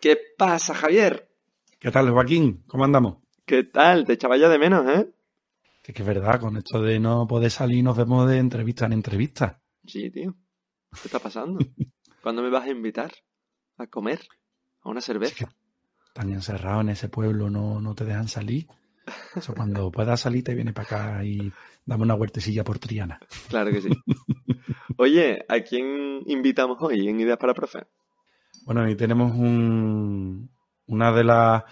¿Qué pasa, Javier? ¿Qué tal, Joaquín? ¿Cómo andamos? ¿Qué tal? Te echaba ya de menos, ¿eh? Es que es verdad, con esto de no poder salir nos vemos de entrevista en entrevista. Sí, tío. ¿Qué está pasando? ¿Cuándo me vas a invitar? ¿A comer? ¿A una cerveza? Están encerrados en ese pueblo, no, no te dejan salir. Eso cuando puedas salir te viene para acá y dame una huertecilla por Triana. Claro que sí. Oye, ¿a quién invitamos hoy en Ideas para Profe? Bueno, y tenemos un, una de las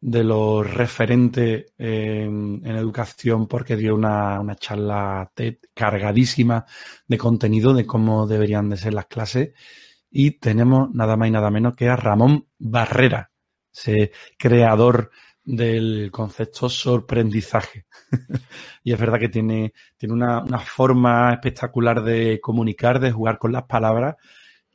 de los referentes en, educación porque dio una, charla TED cargadísima de contenido de cómo deberían de ser las clases y tenemos nada más y nada menos que a Ramón Barrera, ese creador del concepto sorprendizaje. y es verdad que tiene, tiene una forma espectacular de comunicar, de jugar con las palabras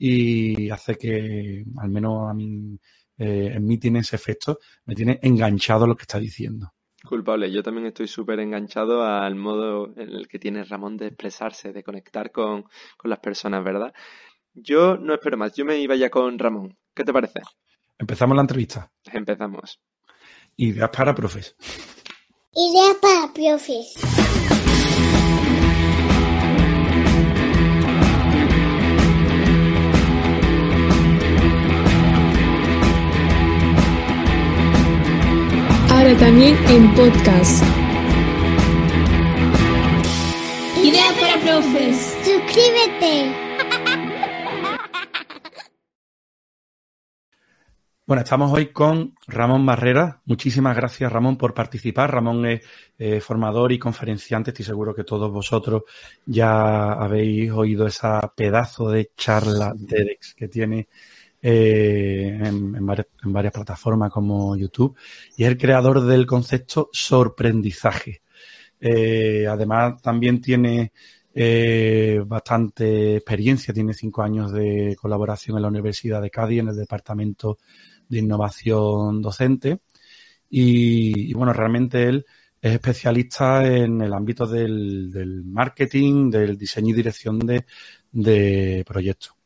y hace que, al menos a mí, eh, en mí tiene ese efecto, me tiene enganchado lo que está diciendo. Culpable, yo también estoy súper enganchado al modo en el que tiene Ramón de expresarse, de conectar con, con las personas, ¿verdad? Yo no espero más, yo me iba ya con Ramón. ¿Qué te parece? Empezamos la entrevista. Empezamos. Ideas para profes. Ideas para profes. Ahora también en podcast. Ideas para profes. Suscríbete. Bueno, estamos hoy con Ramón Barrera. Muchísimas gracias, Ramón, por participar. Ramón es eh, formador y conferenciante. Estoy seguro que todos vosotros ya habéis oído esa pedazo de charla TEDx que tiene eh, en, varias, plataformas como YouTube. Y es el creador del concepto sorprendizaje. Eh, además, también tiene eh, bastante experiencia, tiene cinco años de colaboración en la Universidad de Cádiz en el departamento de innovación docente y, bueno, realmente él es especialista en el ámbito del, marketing, del diseño y dirección de proyectos.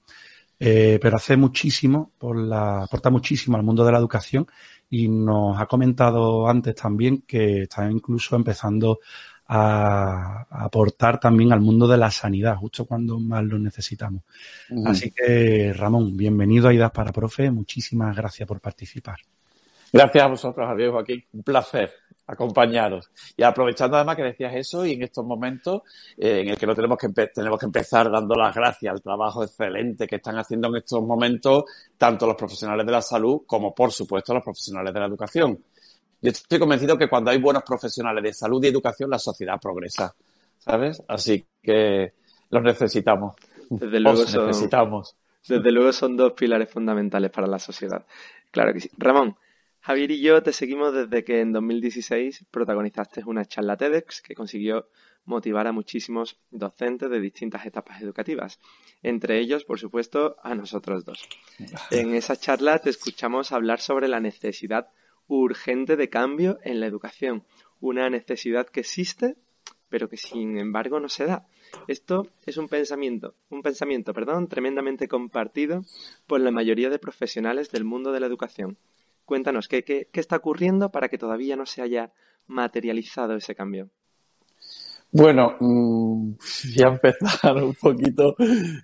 Eh, pero hace muchísimo, por la, aporta muchísimo al mundo de la educación y nos ha comentado antes también que está incluso empezando a, a, aportar también al mundo de la sanidad, justo cuando más lo necesitamos. Uh -huh. Así que, Ramón, bienvenido a IDAS para Profe. Muchísimas gracias por participar. Gracias a vosotros, Javier Joaquín. Un placer acompañaros. Y aprovechando además que decías eso y en estos momentos eh, en el que no tenemos que, tenemos que empezar dando las gracias al trabajo excelente que están haciendo en estos momentos tanto los profesionales de la salud como, por supuesto, los profesionales de la educación. Yo estoy convencido que cuando hay buenos profesionales de salud y educación, la sociedad progresa, ¿sabes? Así que los necesitamos. Desde luego Os son, necesitamos. Desde luego son dos pilares fundamentales para la sociedad. Claro que sí. Ramón, Javier y yo te seguimos desde que en 2016 protagonizaste una charla TEDx que consiguió motivar a muchísimos docentes de distintas etapas educativas, entre ellos, por supuesto, a nosotros dos. En esa charla te escuchamos hablar sobre la necesidad urgente de cambio en la educación, una necesidad que existe, pero que sin embargo no se da. Esto es un pensamiento, un pensamiento, perdón, tremendamente compartido por la mayoría de profesionales del mundo de la educación. Cuéntanos, ¿qué, qué, qué está ocurriendo para que todavía no se haya materializado ese cambio? Bueno, mmm, voy a empezar un poquito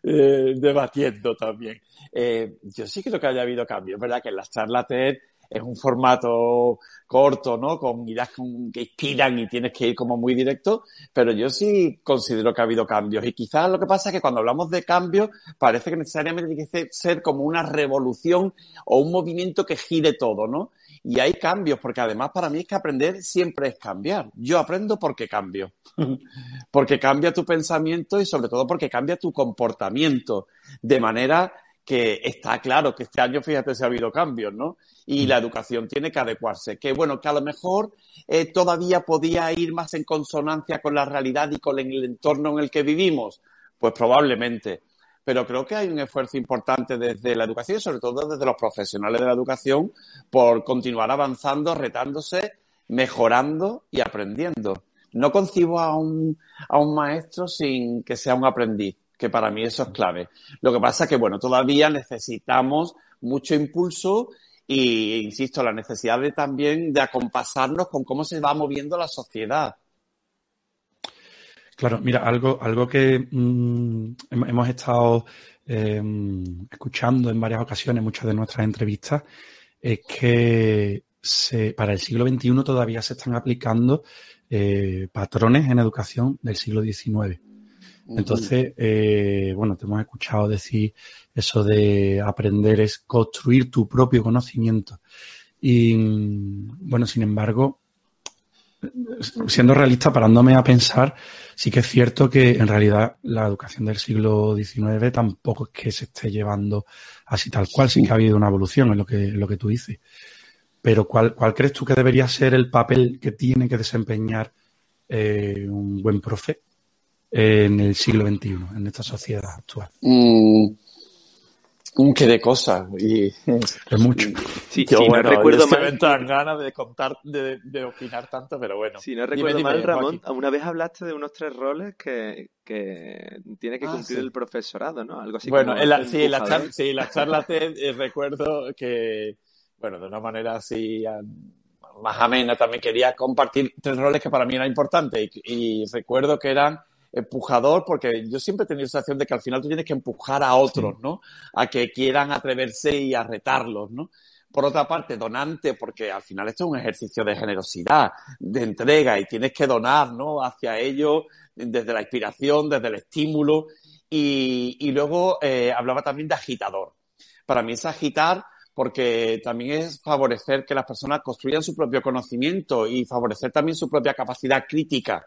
eh, debatiendo también. Eh, yo sí creo que haya habido cambios, verdad que en las charlas TED es un formato corto, ¿no? Con ideas que inspiran y tienes que ir como muy directo, pero yo sí considero que ha habido cambios. Y quizás lo que pasa es que cuando hablamos de cambios, parece que necesariamente tiene que ser como una revolución o un movimiento que gire todo, ¿no? Y hay cambios, porque además para mí es que aprender siempre es cambiar. Yo aprendo porque cambio. porque cambia tu pensamiento y sobre todo porque cambia tu comportamiento. De manera que está claro que este año, fíjate, se ha habido cambios, ¿no? Y la educación tiene que adecuarse. Que bueno, que a lo mejor eh, todavía podía ir más en consonancia con la realidad y con el entorno en el que vivimos. Pues probablemente. Pero creo que hay un esfuerzo importante desde la educación y sobre todo desde los profesionales de la educación por continuar avanzando, retándose, mejorando y aprendiendo. No concibo a un, a un maestro sin que sea un aprendiz que para mí eso es clave. Lo que pasa es que, bueno, todavía necesitamos mucho impulso y, insisto, la necesidad de también de acompasarnos con cómo se va moviendo la sociedad. Claro, mira, algo, algo que mm, hemos estado em, escuchando en varias ocasiones, muchas de nuestras entrevistas, es que se, para el siglo XXI todavía se están aplicando eh, patrones en educación del siglo XIX. Entonces, eh, bueno, te hemos escuchado decir eso de aprender es construir tu propio conocimiento. Y bueno, sin embargo, siendo realista, parándome a pensar, sí que es cierto que en realidad la educación del siglo XIX tampoco es que se esté llevando así tal cual, sí que ha habido una evolución en lo que, en lo que tú dices. Pero ¿cuál, ¿cuál crees tú que debería ser el papel que tiene que desempeñar eh, un buen profe en el siglo XXI, en esta sociedad actual? Mm, un que de cosas. Y, es mucho. Sí, si no recuerdo mal. tan ganas de contar, de, de, opinar tanto, pero bueno. Si no recuerdo dime, mal, Ramón, una vez hablaste de unos tres roles que, que tiene que ah, cumplir sí. el profesorado, ¿no? Algo así bueno, como en la, sí, la charla, sí, la charla TED, eh, recuerdo que, bueno, de una manera así más amena también quería compartir tres roles que para mí eran importantes y, y recuerdo que eran empujador, porque yo siempre he tenido la sensación de que al final tú tienes que empujar a otros, ¿no? A que quieran atreverse y a retarlos, ¿no? Por otra parte, donante, porque al final esto es un ejercicio de generosidad, de entrega, y tienes que donar, ¿no? Hacia ellos, desde la inspiración, desde el estímulo. Y, y luego eh, hablaba también de agitador. Para mí es agitar porque también es favorecer que las personas construyan su propio conocimiento y favorecer también su propia capacidad crítica.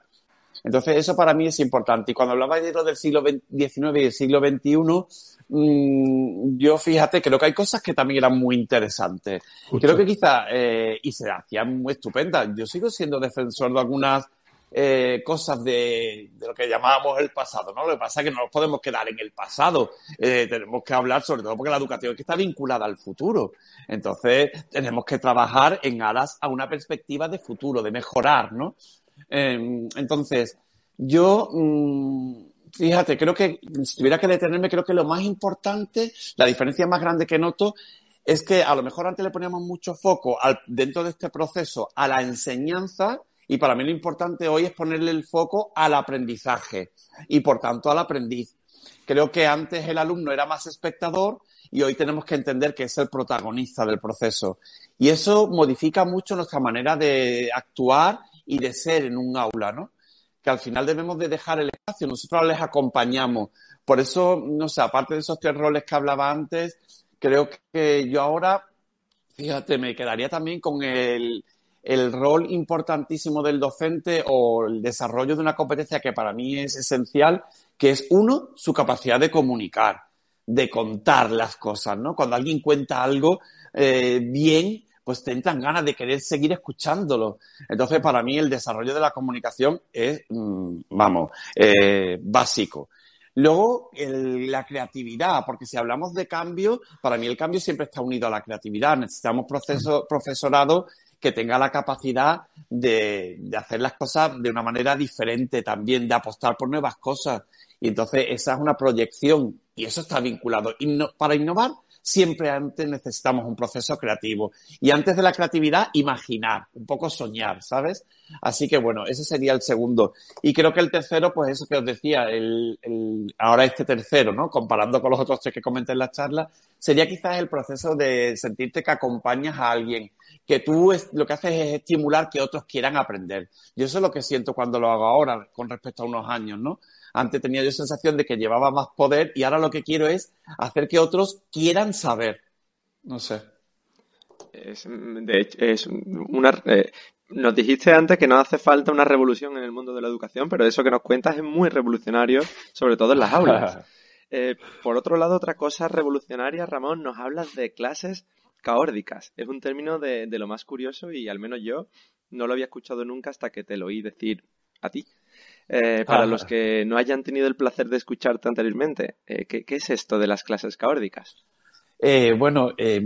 Entonces, eso para mí es importante. Y cuando hablaba de lo del siglo XIX y del siglo XXI, mmm, yo fíjate, creo que hay cosas que también eran muy interesantes. Justo. Creo que quizá, eh, y se hacían muy estupendas. Yo sigo siendo defensor de algunas eh, cosas de, de, lo que llamábamos el pasado, ¿no? Lo que pasa es que no nos podemos quedar en el pasado. Eh, tenemos que hablar, sobre todo porque la educación es que está vinculada al futuro. Entonces, tenemos que trabajar en aras a una perspectiva de futuro, de mejorar, ¿no? Eh, entonces, yo, mmm, fíjate, creo que si tuviera que detenerme, creo que lo más importante, la diferencia más grande que noto es que a lo mejor antes le poníamos mucho foco dentro de este proceso a la enseñanza y para mí lo importante hoy es ponerle el foco al aprendizaje y por tanto al aprendiz. Creo que antes el alumno era más espectador y hoy tenemos que entender que es el protagonista del proceso. Y eso modifica mucho nuestra manera de actuar y de ser en un aula, ¿no? Que al final debemos de dejar el espacio, nosotros les acompañamos. Por eso, no sé, aparte de esos tres roles que hablaba antes, creo que yo ahora, fíjate, me quedaría también con el, rol importantísimo del docente o el desarrollo de una competencia que para mí es esencial, que es uno, su capacidad de comunicar, de contar las cosas, ¿no? Cuando alguien cuenta algo eh, bien, pues te entran ganas de querer seguir escuchándolo. Entonces, para mí el desarrollo de la comunicación es, mmm, vamos, eh, básico. Luego, el, la creatividad, porque si hablamos de cambio, para mí el cambio siempre está unido a la creatividad. Necesitamos proceso, profesorado que tenga la capacidad de, de, hacer las cosas de una manera diferente también, de apostar por nuevas cosas. Y entonces esa es una proyección y eso está vinculado. Inno para innovar siempre antes necesitamos un proceso creativo. Y antes de la creatividad, imaginar, un poco soñar, ¿sabes? Así que bueno, ese sería el segundo. Y creo que el tercero, pues eso que os decía, el, el, ahora este tercero, ¿no? Comparando con los otros tres que comenté en la charla, sería quizás el proceso de sentirte que acompañas a alguien, que tú lo que haces es estimular que otros quieran aprender. Yo eso es lo que siento cuando lo hago ahora con respecto a unos años, ¿no? Antes tenía yo sensación de que llevaba más poder y ahora lo que quiero es hacer que otros quieran saber. No sé. Es, de hecho, es una, eh, nos dijiste antes que no hace falta una revolución en el mundo de la educación, pero eso que nos cuentas es muy revolucionario, sobre todo en las aulas. Eh, por otro lado, otra cosa revolucionaria, Ramón, nos hablas de clases caórdicas. Es un término de, de lo más curioso y al menos yo no lo había escuchado nunca hasta que te lo oí decir a ti. Eh, para Ah. los que no hayan tenido el placer de escucharte anteriormente, eh, ¿qué, qué es esto de las clases caórdicas? Eh, bueno, eh,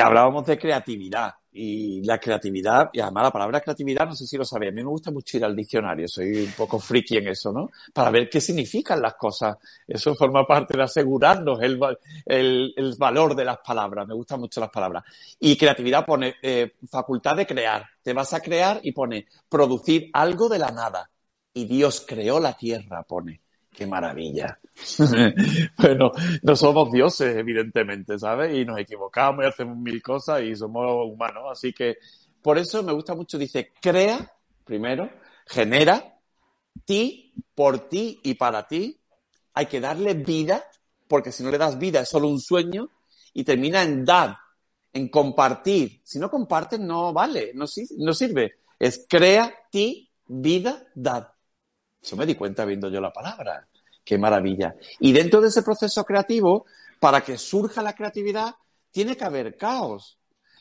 hablábamos de creatividad y la creatividad, y además la palabra creatividad, no sé si lo sabéis, a mí me gusta mucho ir al diccionario, soy un poco friki en eso, ¿no? Para ver qué significan las cosas. Eso forma parte de asegurarnos el, va- el, el valor de las palabras, me gustan mucho las palabras. Y creatividad pone facultad de crear, te vas a crear y pone producir algo de la nada. Y Dios creó la tierra, pone. Qué maravilla. bueno, no somos dioses, evidentemente, ¿sabes? Y nos equivocamos y hacemos mil cosas y somos humanos. Así que por eso me gusta mucho, dice, crea, primero, genera, ti, por ti y para ti. Hay que darle vida, porque si no le das vida es solo un sueño y termina en dar, en compartir. Si no compartes, no vale, no, no sirve. Es crea, ti, vida, dad. Eso me di cuenta viendo yo la palabra. Qué maravilla. Y dentro de ese proceso creativo, para que surja la creatividad, tiene que haber caos.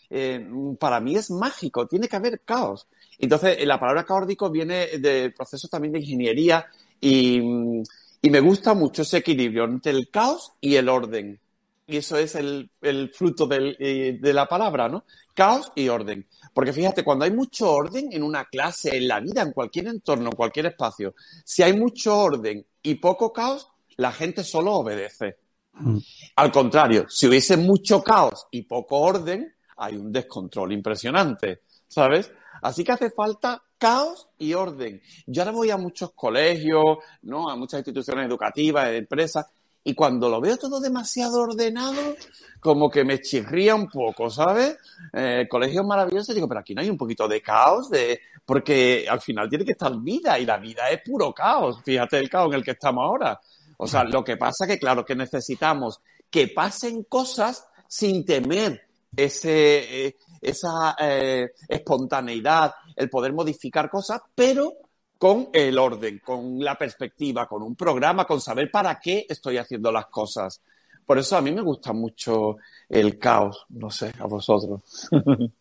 Eh, para mí es mágico, tiene que haber caos. Entonces, eh, la palabra caórdico viene del proceso también de ingeniería y, mm, y me gusta mucho ese equilibrio entre el caos y el orden. Y eso es el, el fruto eh, de la palabra, ¿no? Caos y orden. Porque fíjate, cuando hay mucho orden en una clase, en la vida, en cualquier entorno, en cualquier espacio, si hay mucho orden y poco caos, la gente solo obedece. Mm. Al contrario, si hubiese mucho caos y poco orden, hay un descontrol impresionante, ¿sabes? Así que hace falta caos y orden. Yo ahora voy a muchos colegios, ¿no? A muchas instituciones educativas, empresas, y cuando lo veo todo demasiado ordenado, como que me chirría un poco, ¿sabes? Eh, colegios maravillosos, digo, pero aquí no hay un poquito de caos, de... porque al final tiene que estar vida, y la vida es puro caos. Fíjate el caos en el que estamos ahora. O sea, lo que pasa que, claro, que necesitamos que pasen cosas sin temer ese, eh, esa eh, espontaneidad, el poder modificar cosas, pero con el orden, con la perspectiva, con un programa, con saber para qué estoy haciendo las cosas. Por eso a mí me gusta mucho el caos, no sé, a vosotros.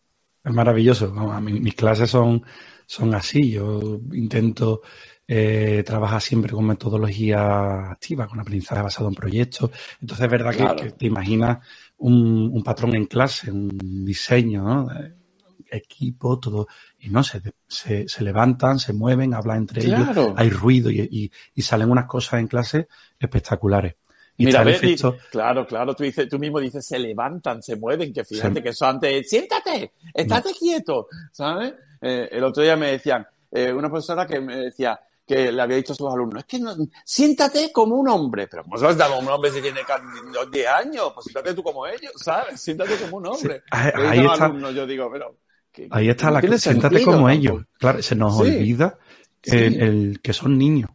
Es maravilloso. Vamos, a mí- mis clases son, son así. Yo intento eh, trabajar siempre con metodología activa, con aprendizaje basado en proyectos. Entonces es verdad que- te imaginas un, un patrón en clase, un diseño, ¿no? Equipo, todo. Y no, se, se, se levantan, se mueven, hablan entre Claro. ellos, hay ruido y, y, y salen unas cosas en clase espectaculares. Y Mira, ves, y- efecto- claro, claro, tú, dices, tú mismo dices, se levantan, se mueven, que fíjate Se- que eso antes, siéntate, estate quieto, ¿sabes? Eh, el otro día me decían, eh, una profesora que me decía que le había dicho a sus alumnos, es que no, siéntate como un hombre, pero ¿cómo se va a estar como un hombre si tiene ca- 10 años? Pues siéntate tú como ellos, ¿sabes? Siéntate como un hombre. ahí- dicen ahí está. alumnos, yo digo, pero... que- Ahí está la tiene siéntate como tampoco. ellos. Claro, se nos Sí. olvida el, Sí. el que son niños.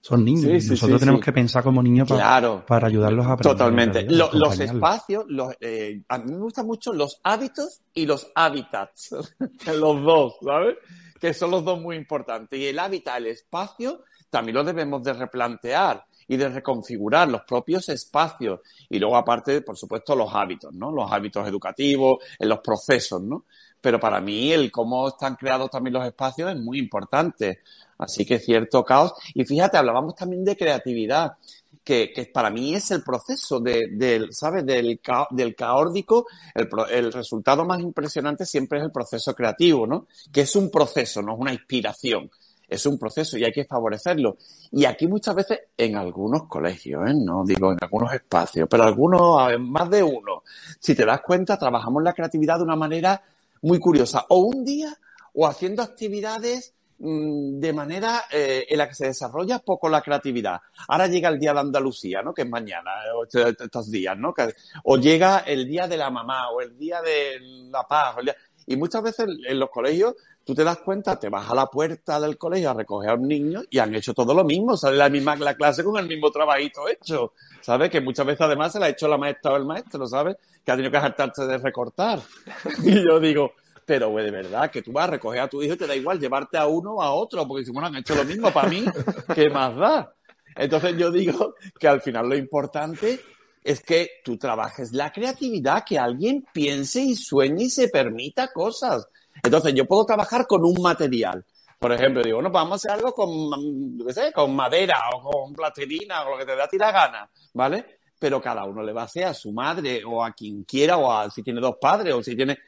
Son niños. Sí, Nosotros tenemos que pensar como niños para, Claro. para ayudarlos a aprender. Totalmente. los espacios, los, eh, a mí me gustan mucho los hábitos y los hábitats. los dos, ¿sabes? Que son los dos muy importantes. Y el hábitat, el espacio, también lo debemos de replantear y de reconfigurar los propios espacios. Y luego, aparte, por supuesto, los hábitos, ¿no? Los hábitos educativos, en los procesos, ¿no? Pero para mí, el cómo están creados también los espacios es muy importante. Así que cierto caos. Y fíjate, hablábamos también de creatividad que, que para mí es el proceso de, del, ¿sabes? Del, ca- del caórdico, el, el resultado más impresionante siempre es el proceso creativo, ¿no? Que es un proceso, no es una inspiración. Es un proceso y hay que favorecerlo. Y aquí muchas veces, en algunos colegios, ¿eh? no digo en algunos espacios, pero algunos, más de uno, si te das cuenta, trabajamos la creatividad de una manera muy curiosa. O un día, o haciendo actividades mm, de manera eh, en la que se desarrolla poco la creatividad. Ahora llega el día de Andalucía, ¿no? Que es mañana, estos días, ¿no? Que- o llega el día de la mamá, o el día de la paz. o el día- Y muchas veces en los colegios tú te das cuenta, te vas a la puerta del colegio a recoger a un niño y han hecho todo lo mismo, sale la misma la clase con el mismo trabajito hecho, ¿sabes? Que muchas veces además se la ha hecho la maestra o el maestro, ¿sabes? Que ha tenido que hartarse de recortar. Y yo digo, pero güey, de verdad, que tú vas a recoger a tu hijo y te da igual llevarte a uno o a otro, porque si bueno, han hecho lo mismo para mí, ¿qué más da? Entonces yo digo que al final lo importante es que tú trabajes la creatividad, que alguien piense y sueñe y se permita cosas. Entonces yo puedo trabajar con un material. Por ejemplo, digo, bueno, pues vamos a hacer algo con, qué sé, con madera o con plastilina o lo que te da a ti la gana, ¿vale? Pero cada uno le va a hacer a su madre o a quien quiera o a si tiene dos padres o si tiene,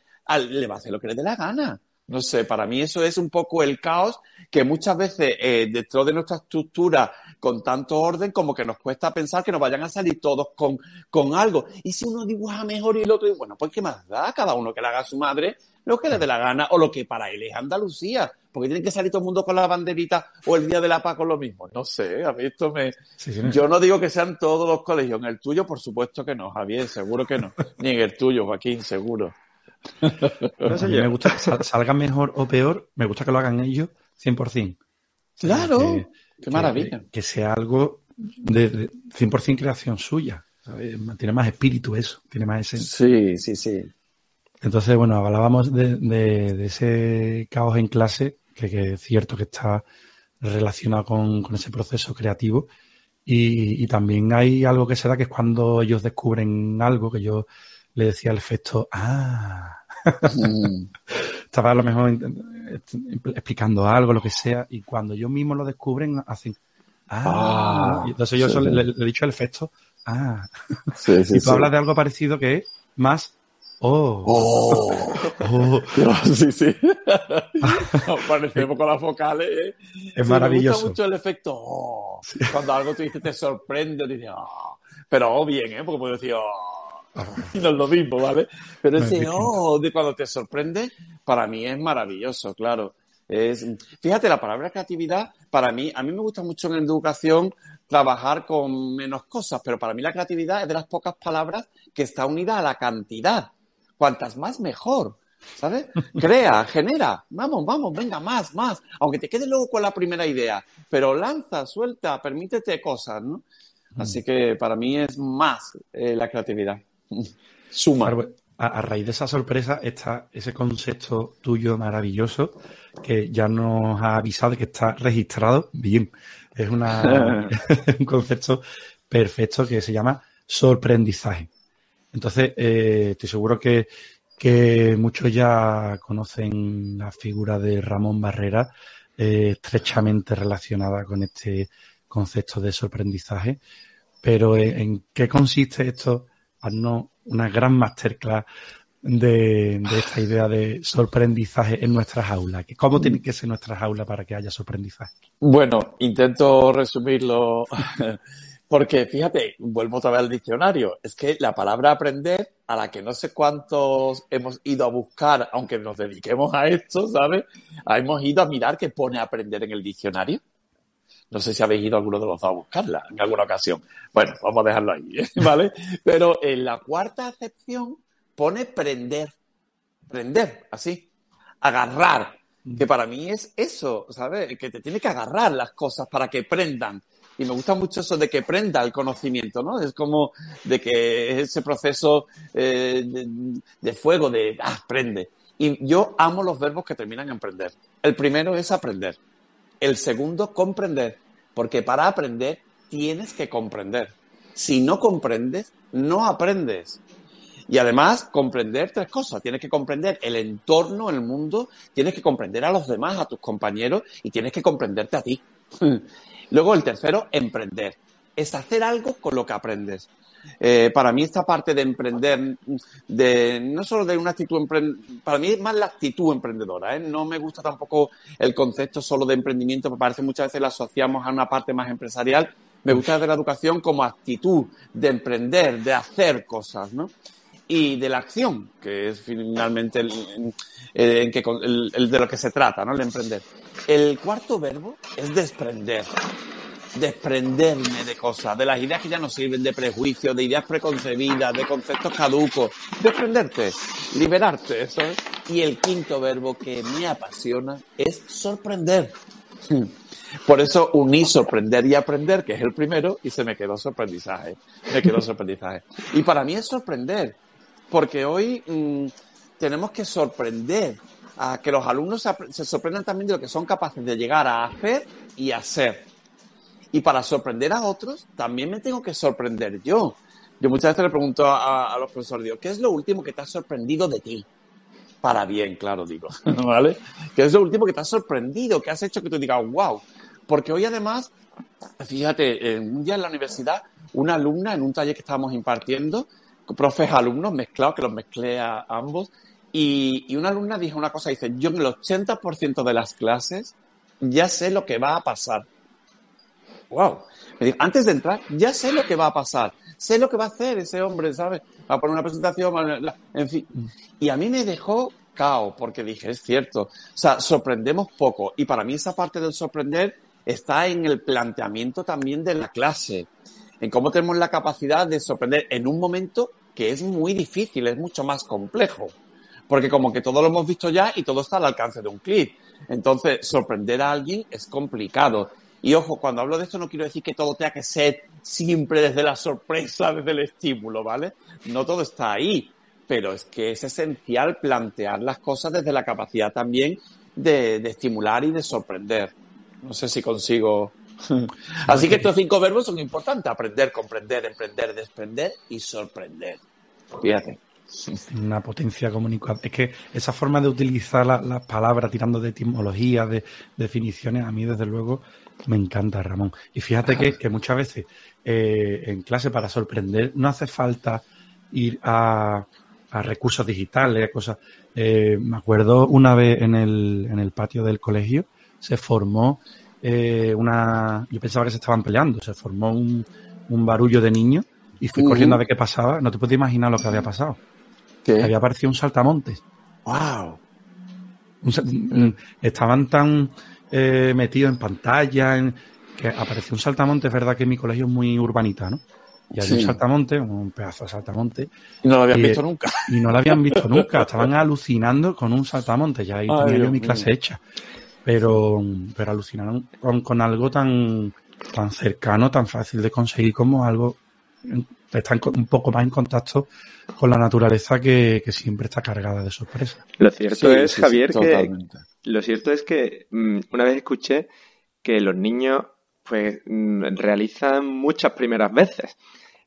le va a hacer lo que le dé la gana. No sé, para mí eso es un poco el caos que muchas veces eh, dentro de nuestra estructura con tanto orden como que nos cuesta pensar que nos vayan a salir todos con, con algo. Y si uno dibuja mejor y el otro, bueno, pues ¿qué más da? Cada uno que le haga a su madre lo que le dé la gana o lo que para él es Andalucía. Porque tiene que salir todo el mundo con la banderita o el Día de la Paz con lo mismo. No sé, a mí esto me... Yo no digo que sean todos los colegios. En el tuyo, por supuesto que no, Javier, seguro que no. Ni en el tuyo, Joaquín, seguro. No sé, me gusta que salga mejor o peor, me gusta que lo hagan ellos 100%. Claro, qué maravilla. Que, sea algo de, 100% creación suya. Tiene más espíritu eso, tiene más esencia. Sí, sí, sí. Entonces, bueno, hablábamos de, ese caos en clase, que, es cierto que está relacionado con, ese proceso creativo. Y, y, también hay algo que se da que es cuando ellos descubren algo que yo le decía el efecto, ah, mm. estaba a lo mejor explicando algo, lo que sea, y cuando yo mismo lo descubren, hacen, ah, ah entonces yo le, he dicho el efecto, ah, y tú hablas de algo parecido que es más, oh, oh, oh. sí, sí, parecemos con las vocales, ¿eh? es maravilloso. Me gusta mucho el efecto, oh. cuando algo te dice te sorprende, te dice, oh. pero oh, bien, ¿eh? Porque puedo decir, oh no es lo mismo, ¿vale? Pero ese oh de cuando te sorprende, para mí es maravilloso, claro. Es, fíjate, la palabra creatividad, para mí, a mí me gusta mucho en educación trabajar con menos cosas, pero para mí la creatividad es de las pocas palabras que está unida a la cantidad. Cuantas más, mejor. ¿Sabes? Crea, genera. Vamos, vamos, venga, más, más. Aunque te quede luego con la primera idea. Pero lanza, suelta, permítete cosas, ¿no? Así mm. que para mí es más eh, la creatividad. Suma. A, raíz de esa sorpresa está ese concepto tuyo maravilloso que ya nos ha avisado de que está registrado bien. Es una, un concepto perfecto que se llama sorprendizaje. Entonces, eh, estoy seguro que, que, muchos ya conocen la figura de Ramón Barrera, eh, estrechamente relacionada con este concepto de sorprendizaje. Pero ¿en qué consiste esto haznos una gran masterclass de, esta idea de sorprendizaje en nuestras aulas. ¿Cómo tiene que ser nuestras aulas para que haya sorprendizaje? Bueno, intento resumirlo porque fíjate, vuelvo otra vez al diccionario, es que la palabra aprender, a la que no sé cuántos hemos ido a buscar, aunque nos dediquemos a esto, ¿sabes? Hemos ido a mirar qué pone aprender en el diccionario. No sé si habéis ido alguno de los dos a buscarla en alguna ocasión. Bueno, vamos a dejarlo ahí, ¿vale? Pero en la cuarta acepción pone prender. Prender, así. Agarrar. Que para mí es eso, ¿sabes? Que te tiene que agarrar las cosas para que prendan. Y me gusta mucho eso de que prenda el conocimiento, ¿no? Es como de que ese proceso eh, de, fuego, de, ah, prende. Y yo amo los verbos que terminan en prender. El primero es aprender. El segundo, comprender, porque para aprender tienes que comprender. Si no comprendes, no aprendes. Y además, comprender tres cosas. Tienes que comprender el entorno, el mundo, tienes que comprender a los demás, a tus compañeros, y tienes que comprenderte a ti. Luego, el tercero, emprender. Es hacer algo con lo que aprendes. Eh, para mí esta parte de emprender, de no solo de una actitud para mí es más la actitud emprendedora. ¿eh? No me gusta tampoco el concepto solo de emprendimiento, porque parece muchas veces lo asociamos a una parte más empresarial. Me gusta de la educación como actitud de emprender, de hacer cosas, ¿no? Y de la acción, que es finalmente el de lo que se trata, ¿no? El emprender. El cuarto verbo es desprender desprenderme de cosas, de las ideas que ya no sirven, de prejuicios, de ideas preconcebidas, de conceptos caducos, desprenderte, liberarte, eso Y el quinto verbo que me apasiona es sorprender. Por eso uní sorprender y aprender, que es el primero, y se me quedó sorprendizaje. Me quedó sorprendizaje. Y para mí es sorprender, porque hoy mm, tenemos que sorprender a que los alumnos se sorprendan también de lo que son capaces de llegar a hacer y a ser Y para sorprender a otros, también me tengo que sorprender yo. Yo muchas veces le pregunto a, los profesores, digo, ¿qué es lo último que te ha sorprendido de ti? Para bien, claro, digo, ¿vale? ¿Qué es lo último que te ha sorprendido? ¿Qué has hecho que tú digas, wow? Porque hoy además, fíjate, un día en la universidad, una alumna en un taller que estábamos impartiendo, profes alumnos mezclados, que los mezclé a ambos, y, y, una alumna dijo una cosa, dice, yo en el 80% de las clases ya sé lo que va a pasar. Wow. Me dijo, antes de entrar, ya sé lo que va a pasar. Sé lo que va a hacer ese hombre, ¿sabes? Va a poner una presentación, en fin. Y a mí me dejó cao, porque dije, es cierto. O sea, sorprendemos poco. Y para mí esa parte del sorprender está en el planteamiento también de la clase. En cómo tenemos la capacidad de sorprender en un momento que es muy difícil, es mucho más complejo porque como que todo lo hemos visto ya y todo está al alcance de un clic. Entonces, sorprender a alguien es complicado. Y ojo, cuando hablo de esto no quiero decir que todo tenga que ser siempre desde la sorpresa, desde el estímulo, ¿vale? No todo está ahí, pero es que es esencial plantear las cosas desde la capacidad también de, estimular y de sorprender. No sé si consigo. Así que estos cinco verbos son importantes: aprender, comprender, emprender, desprender y sorprender. Fíjate. Una potencia comunicativa. Es que esa forma de utilizar las palabras tirando de etimologías, de, definiciones, a mí desde luego me encanta, Ramón. Y fíjate que, muchas veces eh, en clase para sorprender no hace falta ir a, recursos digitales, cosas. Eh, me acuerdo una vez en el, en el patio del colegio se formó eh, una. Yo pensaba que se estaban peleando, se formó un, un barullo de niños y fui corriendo a ver qué pasaba. No te puedes imaginar lo que había pasado. Había aparecido un saltamontes. ¡Wow! estaban tan eh, metidos en pantalla en, que apareció un saltamontes. Es verdad que mi colegio es muy urbanita, ¿no? Y hay un saltamontes, un pedazo de saltamontes. Y no lo habían visto nunca. Y no lo habían visto nunca. Estaban alucinando con un saltamontes. Ya ahí tenía yo mi clase hecha. Pero, pero alucinaron con, con algo tan, tan cercano, tan fácil de conseguir como algo están un poco más en contacto con la naturaleza que, siempre está cargada de sorpresa. Lo cierto es, Javier, que lo cierto es que mm, una vez escuché que los niños pues mm, realizan muchas primeras veces.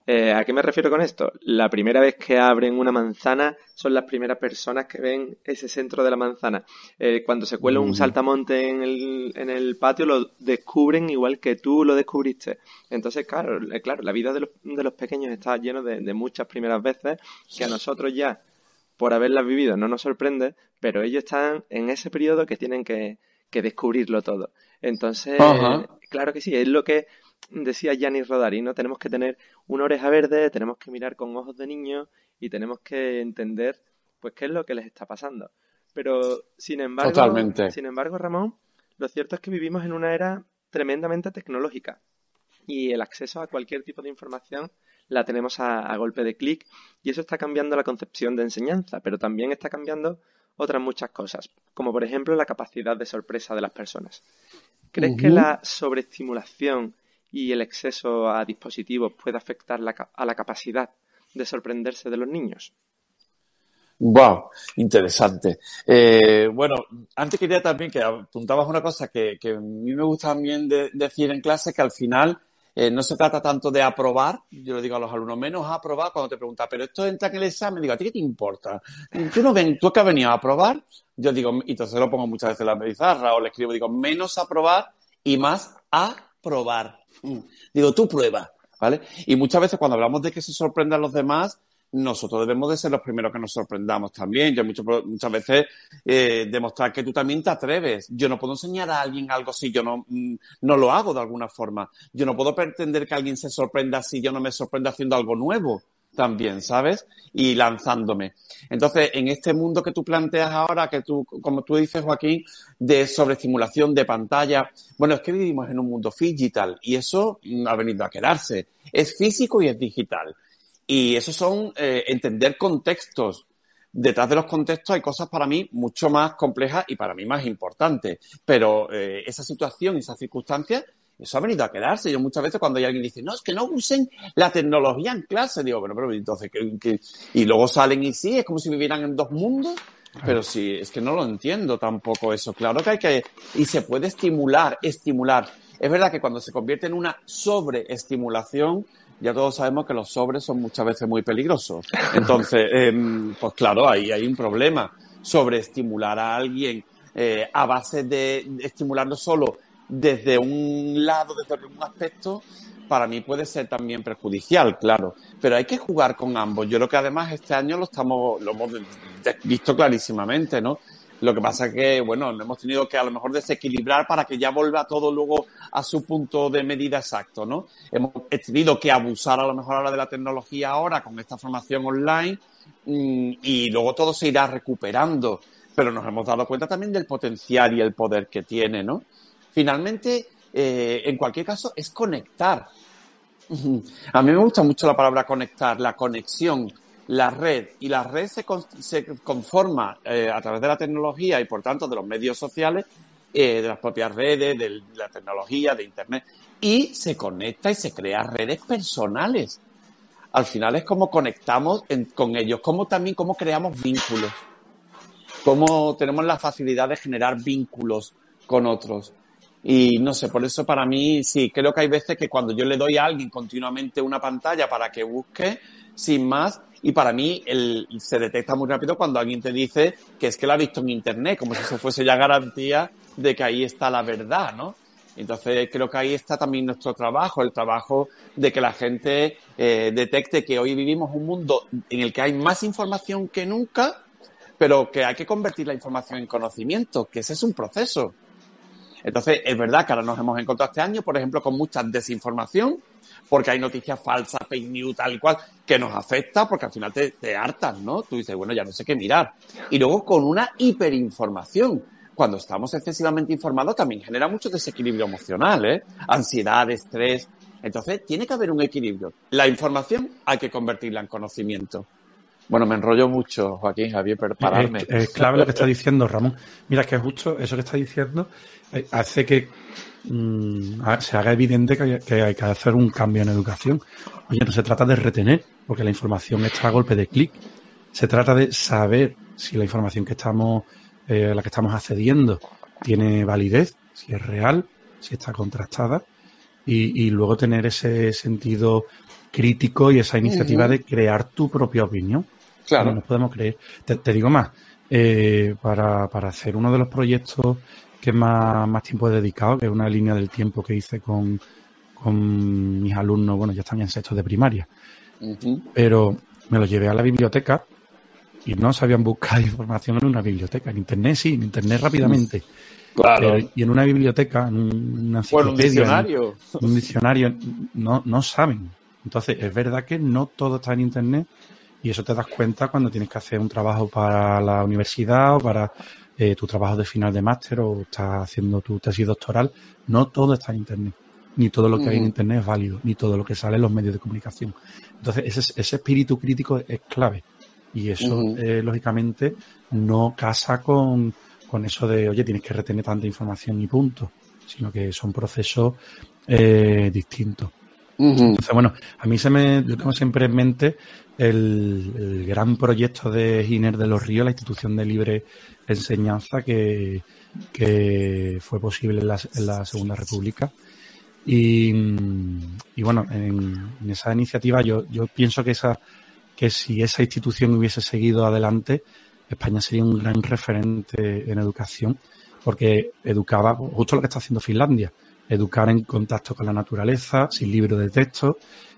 Eh, ¿A qué me refiero con esto? La primera vez que abren una manzana son las primeras personas que ven ese centro de la manzana. Eh, cuando se cuela un mm. saltamonte en el, en el patio lo descubren igual que tú lo descubriste. Entonces, claro, eh, claro la vida de los, de los pequeños está lleno de, de muchas primeras veces que a nosotros ya, por haberlas vivido, no nos sorprende, pero ellos están en ese periodo que tienen que, que descubrirlo todo. Entonces, claro que sí, es lo que decía Gianni Rodari, ¿no? Tenemos que tener una oreja verde, tenemos que mirar con ojos de niño y tenemos que entender, pues, qué es lo que les está pasando. Pero, sin embargo, sin embargo, Ramón, lo cierto es que vivimos en una era tremendamente tecnológica y el acceso a cualquier tipo de información la tenemos a, golpe de clic y eso está cambiando la concepción de enseñanza, pero también está cambiando otras muchas cosas, como por ejemplo la capacidad de sorpresa de las personas. ¿Crees que la sobreestimulación y el exceso a dispositivos puede afectar a la capacidad de sorprenderse de los niños? Wow, interesante. Eh, bueno, antes quería también que apuntabas una cosa que, a mí me gusta también decir en clase, que al final eh, no se trata tanto de aprobar, yo le digo a los alumnos, menos aprobar cuando te preguntan, pero esto entra en el examen, digo, ¿a ti qué te importa? Tú no ven, tú que has venido a aprobar, yo digo, y entonces lo pongo muchas veces en la pizarra o le escribo, digo, menos aprobar y más aprobar. Mm. Digo, tú prueba, ¿vale? Y muchas veces cuando hablamos de que se sorprendan los demás, nosotros debemos de ser los primeros que nos sorprendamos también. Yo muchas veces eh, demostrar que tú también te atreves. Yo no puedo enseñar a alguien algo si yo no, mm, no lo hago de alguna forma. Yo no puedo pretender que alguien se sorprenda si yo no me sorprendo haciendo algo nuevo también, ¿sabes? Y lanzándome. Entonces, en este mundo que tú planteas ahora, que tú, como tú dices, Joaquín, de sobreestimulación de pantalla, bueno, es que vivimos en un mundo digital y eso ha venido a quedarse. Es físico y es digital. Y eso son eh, entender contextos. Detrás de los contextos hay cosas para mí mucho más complejas y para mí más importantes. Pero eh, esa situación, esas circunstancias, eso ha venido a quedarse. Yo muchas veces cuando hay alguien dice, no, es que no usen la tecnología en clase, digo, bueno, pero entonces, ¿qué, y luego salen y sí, es como si vivieran en dos mundos. Pero sí, es que no lo entiendo tampoco eso. Claro que hay que, y se puede estimular, estimular Es verdad que cuando se convierte en una sobreestimulación, ya todos sabemos que los sobres son muchas veces muy peligrosos. Entonces, em, pues claro, ahí hay un problema. Sobreestimular a alguien eh, a base de estimularlo solo desde un lado, desde un aspecto, para mí puede ser también perjudicial, claro. Pero hay que jugar con ambos. Yo creo que además este año lo estamos, lo hemos visto clarísimamente, ¿no? Lo que pasa es que, bueno, hemos tenido que a lo mejor desequilibrar para que ya vuelva todo luego a su punto de medida exacto, ¿no? Hemos tenido que abusar a lo mejor ahora de la tecnología ahora con esta formación online mm, y luego todo se irá recuperando. Pero nos hemos dado cuenta también del potencial y el poder que tiene, ¿no? Finalmente, eh, en cualquier caso, es conectar. A mí me gusta mucho la palabra conectar, la conexión, la red. Y la red se, conforma eh, a través de la tecnología y, por tanto, de los medios sociales, eh, de las propias redes, de la tecnología, de Internet. Y se conecta y se crea redes personales. Al final es como conectamos con ellos, como también cómo creamos vínculos, cómo tenemos la facilidad de generar vínculos con otros. Y no sé, por eso para mí sí, creo que hay veces que cuando yo le doy a alguien continuamente una pantalla para que busque, sin más, y para mí se detecta muy rápido cuando alguien te dice que es que la ha visto en Internet, como si eso fuese ya garantía de que ahí está la verdad, ¿no? Entonces creo que ahí está también nuestro trabajo, el trabajo de que la gente eh, detecte que hoy vivimos un mundo en el que hay más información que nunca, pero que hay que convertir la información en conocimiento, que ese es un proceso. Entonces, es verdad que ahora nos hemos encontrado este año, por ejemplo, con mucha desinformación, porque hay noticias falsas, fake news, tal y cual, que nos afecta porque al final te, te hartas, ¿no? Tú dices, bueno, ya no sé qué mirar. Y luego con una hiperinformación. Cuando estamos excesivamente informados también genera mucho desequilibrio emocional, ¿eh? Ansiedad, estrés. Entonces, tiene que haber un equilibrio. La información hay que convertirla en conocimiento. Bueno, me enrollo mucho, Joaquín, Javier, prepararme. Es, clave lo que está diciendo Ramón. Mira, que justo eso que está diciendo eh, hace que mm, se haga evidente que hay, que hacer un cambio en educación. Oye, no se trata de retener, porque la información está a golpe de clic. Se trata de saber si la información que estamos, eh, la que estamos accediendo tiene validez, si es real, si está contrastada, y, y luego tener ese sentido crítico y esa iniciativa de crear tu propia opinión. Claro. No nos podemos creer. Te, digo más, eh, para, para hacer uno de los proyectos que más, más tiempo he dedicado, que es una línea del tiempo que hice con, con mis alumnos, bueno, ya están en sexto de primaria, pero me lo llevé a la biblioteca y no sabían buscar información en una biblioteca. En internet sí, en internet rápidamente. Claro. y en una biblioteca, en una bueno, un diccionario. un diccionario, no, no saben. Entonces, es verdad que no todo está en Internet y eso te das cuenta cuando tienes que hacer un trabajo para la universidad o para eh, tu trabajo de final de máster o estás haciendo tu tesis doctoral. No todo está en Internet. Ni todo lo que hay en Internet es válido, ni todo lo que sale en los medios de comunicación. Entonces, ese, ese espíritu crítico es clave. Y eso, eh, lógicamente, no casa con, con eso de, oye, tienes que retener tanta información y punto, sino que son procesos eh, distintos. Entonces, bueno, a mí se me, yo tengo siempre en mente el, gran proyecto de Giner de los Ríos, la institución de libre enseñanza que, que fue posible en la, en la Segunda República. Y, y bueno, en, en, esa iniciativa yo, yo pienso que esa, que si esa institución hubiese seguido adelante, España sería un gran referente en educación, porque educaba justo lo que está haciendo Finlandia educar en contacto con la naturaleza, sin libro de texto,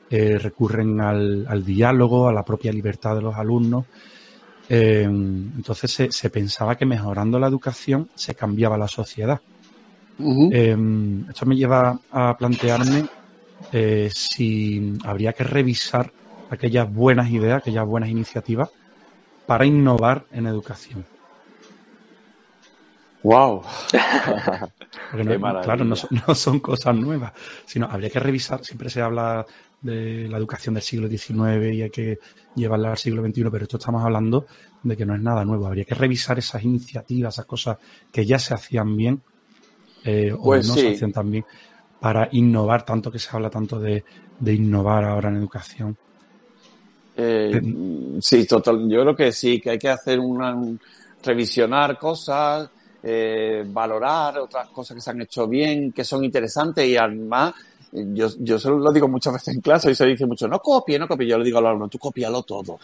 eh, recurren al, al, diálogo, a la propia libertad de los alumnos. Eh, entonces se, se, pensaba que mejorando la educación se cambiaba la sociedad. Uh -huh. eh, esto me lleva a plantearme eh, si habría que revisar aquellas buenas ideas, aquellas buenas iniciativas para innovar en educación. ¡Wow! no, claro, no son, no son, cosas nuevas, sino habría que revisar, siempre se habla de la educación del siglo XIX y hay que llevarla al siglo XXI, pero esto estamos hablando de que no es nada nuevo. Habría que revisar esas iniciativas, esas cosas que ya se hacían bien eh, o pues no sí. se hacían tan bien para innovar, tanto que se habla tanto de, de innovar ahora en educación. Eh, sí, total. Yo creo que sí, que hay que hacer una, revisionar cosas, eh, valorar otras cosas que se han hecho bien, que son interesantes y además yo, yo se lo digo muchas veces en clase y se dice mucho, no copie, no copie. Yo le digo a los alumnos, tú copialo todo,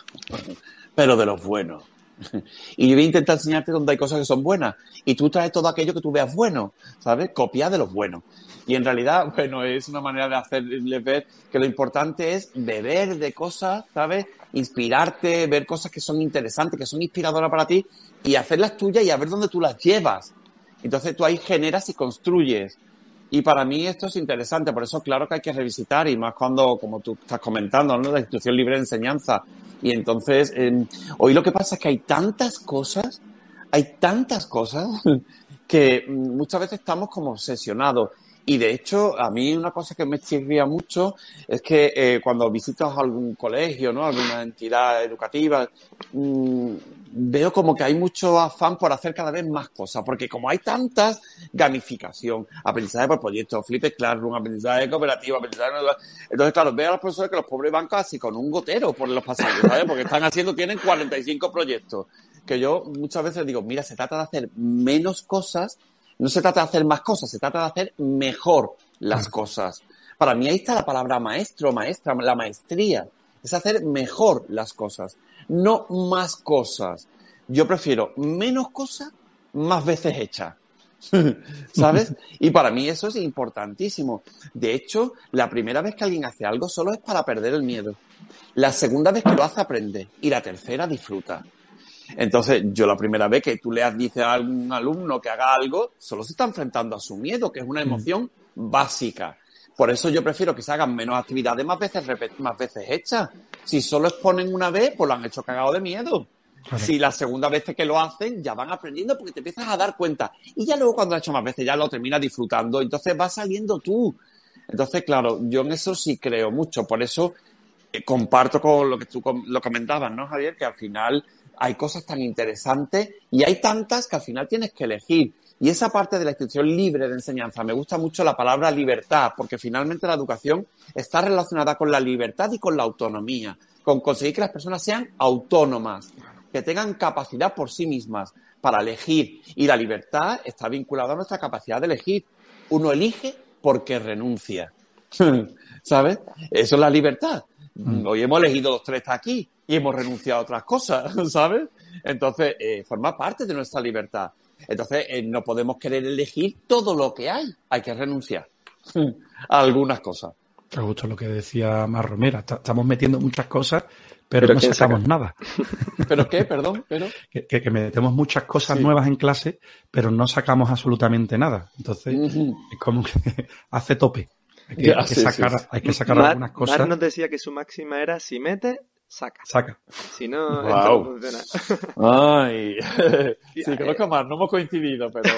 pero de los buenos. Y yo voy a intentar enseñarte donde hay cosas que son buenas. Y tú traes todo aquello que tú veas bueno, ¿sabes? Copia de los buenos. Y en realidad, bueno, es una manera de hacerles ver que lo importante es beber de cosas, ¿sabes? Inspirarte, ver cosas que son interesantes, que son inspiradoras para ti y hacerlas tuyas y a ver dónde tú las llevas. Entonces tú ahí generas y construyes. Y para mí esto es interesante, por eso claro que hay que revisitar y más cuando, como tú estás comentando, ¿no? La institución libre de enseñanza. Y entonces, eh, hoy lo que pasa es que hay tantas cosas, hay tantas cosas que muchas veces estamos como obsesionados. Y de hecho, a mí una cosa que me chirría mucho es que eh, cuando visitas algún colegio, ¿no? Alguna entidad educativa, mmm, veo como que hay mucho afán por hacer cada vez más cosas, porque como hay tantas, gamificación, aprendizaje por proyectos, flip classroom, aprendizaje cooperativo, aprendizaje... Entonces, claro, veo a los profesores que los pobres van casi con un gotero por los pasillos, ¿sabes? Porque están haciendo, tienen 45 proyectos. Que yo muchas veces digo, mira, se trata de hacer menos cosas, no se trata de hacer más cosas, se trata de hacer mejor las cosas. Para mí ahí está la palabra maestro, maestra, la maestría. Es hacer mejor las cosas no más cosas. Yo prefiero menos cosas, más veces hechas. ¿Sabes? Y para mí eso es importantísimo. De hecho, la primera vez que alguien hace algo solo es para perder el miedo. La segunda vez que lo hace aprende. Y la tercera disfruta. Entonces, yo la primera vez que tú le dices a algún alumno que haga algo, solo se está enfrentando a su miedo, que es una mm. emoción básica. Por eso yo prefiero que se hagan menos actividades más veces, más veces hechas. Si solo exponen una vez, pues lo han hecho cagado de miedo. Si la segunda vez que lo hacen, ya van aprendiendo porque te empiezas a dar cuenta. Y ya luego cuando lo has hecho más veces, ya lo terminas disfrutando. Entonces vas saliendo tú. Entonces, claro, yo en eso sí creo mucho. Por eso eh, comparto con lo que tú lo comentabas, ¿no, Javier? Que al final hay cosas tan interesantes y hay tantas que al final tienes que elegir. Y esa parte de la institución libre de enseñanza, me gusta mucho la palabra libertad, porque finalmente la educación está relacionada con la libertad y con la autonomía, con conseguir que las personas sean autónomas, que tengan capacidad por sí mismas para elegir. Y la libertad está vinculada a nuestra capacidad de elegir. Uno elige porque renuncia. ¿Sabes? Eso es la libertad. Mm. Hoy hemos elegido los tres aquí y hemos renunciado a otras cosas, ¿sabes? Entonces, eh, forma parte de nuestra libertad. Entonces, eh, no podemos querer elegir todo lo que hay. Hay que renunciar a algunas cosas. Me gusta lo que decía Mar Romera. Estamos metiendo muchas cosas, pero, no sacamos nada. ¿Pero qué? Perdón, pero... Que, metemos muchas cosas nuevas en clase, pero no sacamos absolutamente nada. Entonces, es como que hace tope. Hay que, sacar, hay que sacar algunas cosas. Mar nos decía que su máxima era si mete, saca. Saca. Si no, no funciona. Ay. sí, creo que más, no hemos coincidido, pero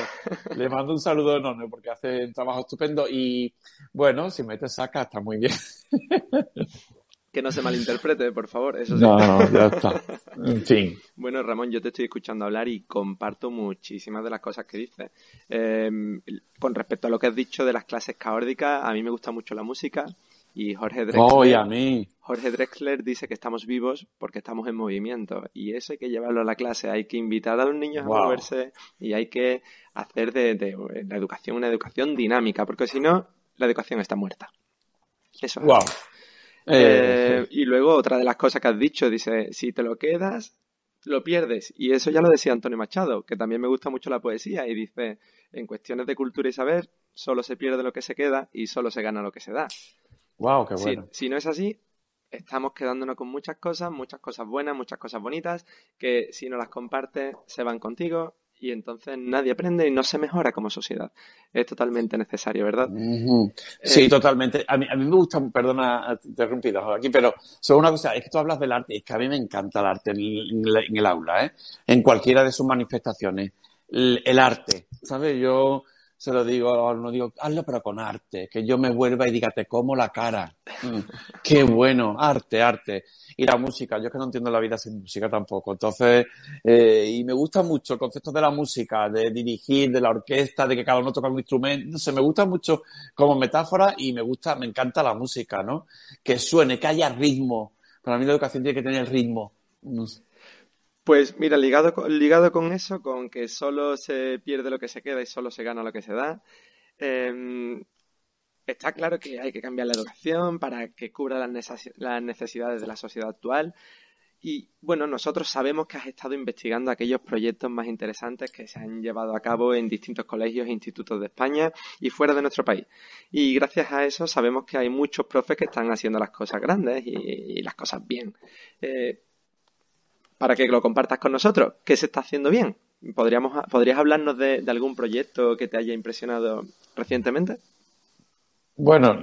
le mando un saludo enorme porque hace un trabajo estupendo y bueno, si mete saca está muy bien. que no se malinterprete, por favor. Eso sí. No, no, ya está. En fin. Bueno, Ramón, yo te estoy escuchando hablar y comparto muchísimas de las cosas que dices. Em, con respecto a lo que has dicho de las clases caórdicas, a mí me gusta mucho la música y Jorge Drexler, a mí. Jorge Drexler dice que estamos vivos porque estamos en movimiento. Y eso hay que llevarlo a la clase. Hay que invitar a los niños a moverse y hay que hacer de, la educación una educación dinámica, porque si no, la educación está muerta. Eso wow. Eh, eh, y luego otra de las cosas que has dicho, dice, si te lo quedas, lo pierdes. Y eso ya lo decía Antonio Machado, que también me gusta mucho la poesía, y dice, en cuestiones de cultura y saber, solo se pierde lo que se queda y solo se gana lo que se da. Wow, qué bueno. Si, no es así, estamos quedándonos con muchas cosas, muchas cosas buenas, muchas cosas bonitas, que si no las compartes se van contigo y entonces nadie aprende y no se mejora como sociedad. Es totalmente necesario, ¿verdad? Sí, eh, totalmente. A mí, a mí me gusta, perdona, interrumpido aquí, pero solo una cosa, es que tú hablas del arte, es que a mí me encanta el arte en, el aula, ¿eh? En cualquiera de sus manifestaciones. el arte, ¿sabes? Yo se lo digo no digo, hazlo pero con arte, que yo me vuelva y diga, te como la cara. Mm, qué bueno, arte, arte. Y la música, yo es que no entiendo la vida sin música tampoco. Entonces, eh, y me gusta mucho el concepto de la música, de dirigir, de la orquesta, de que cada uno toca un instrumento. No sé, me gusta mucho como metáfora y me gusta, me encanta la música, ¿no? Que suene, que haya ritmo. Para mí la educación tiene que tener ritmo. Mm. Pues mira, ligado con, ligado con eso, con que solo se pierde lo que se queda y solo se gana lo que se da, em, está claro que hay que cambiar la educación para que cubra las necesidades de la sociedad actual. Y bueno, nosotros sabemos que has estado investigando aquellos proyectos más interesantes que se han llevado a cabo en distintos colegios e institutos de España y fuera de nuestro país. Y gracias a eso sabemos que hay muchos profes que están haciendo las cosas grandes y, las cosas bien. Eh, para que lo compartas con nosotros, ¿qué se está haciendo bien? ¿Podríamos, ¿Podrías hablarnos de algún proyecto que te haya impresionado recientemente? Bueno,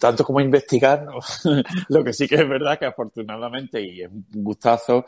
tanto como investigar, lo que sí que es verdad que afortunadamente, y es un gustazo,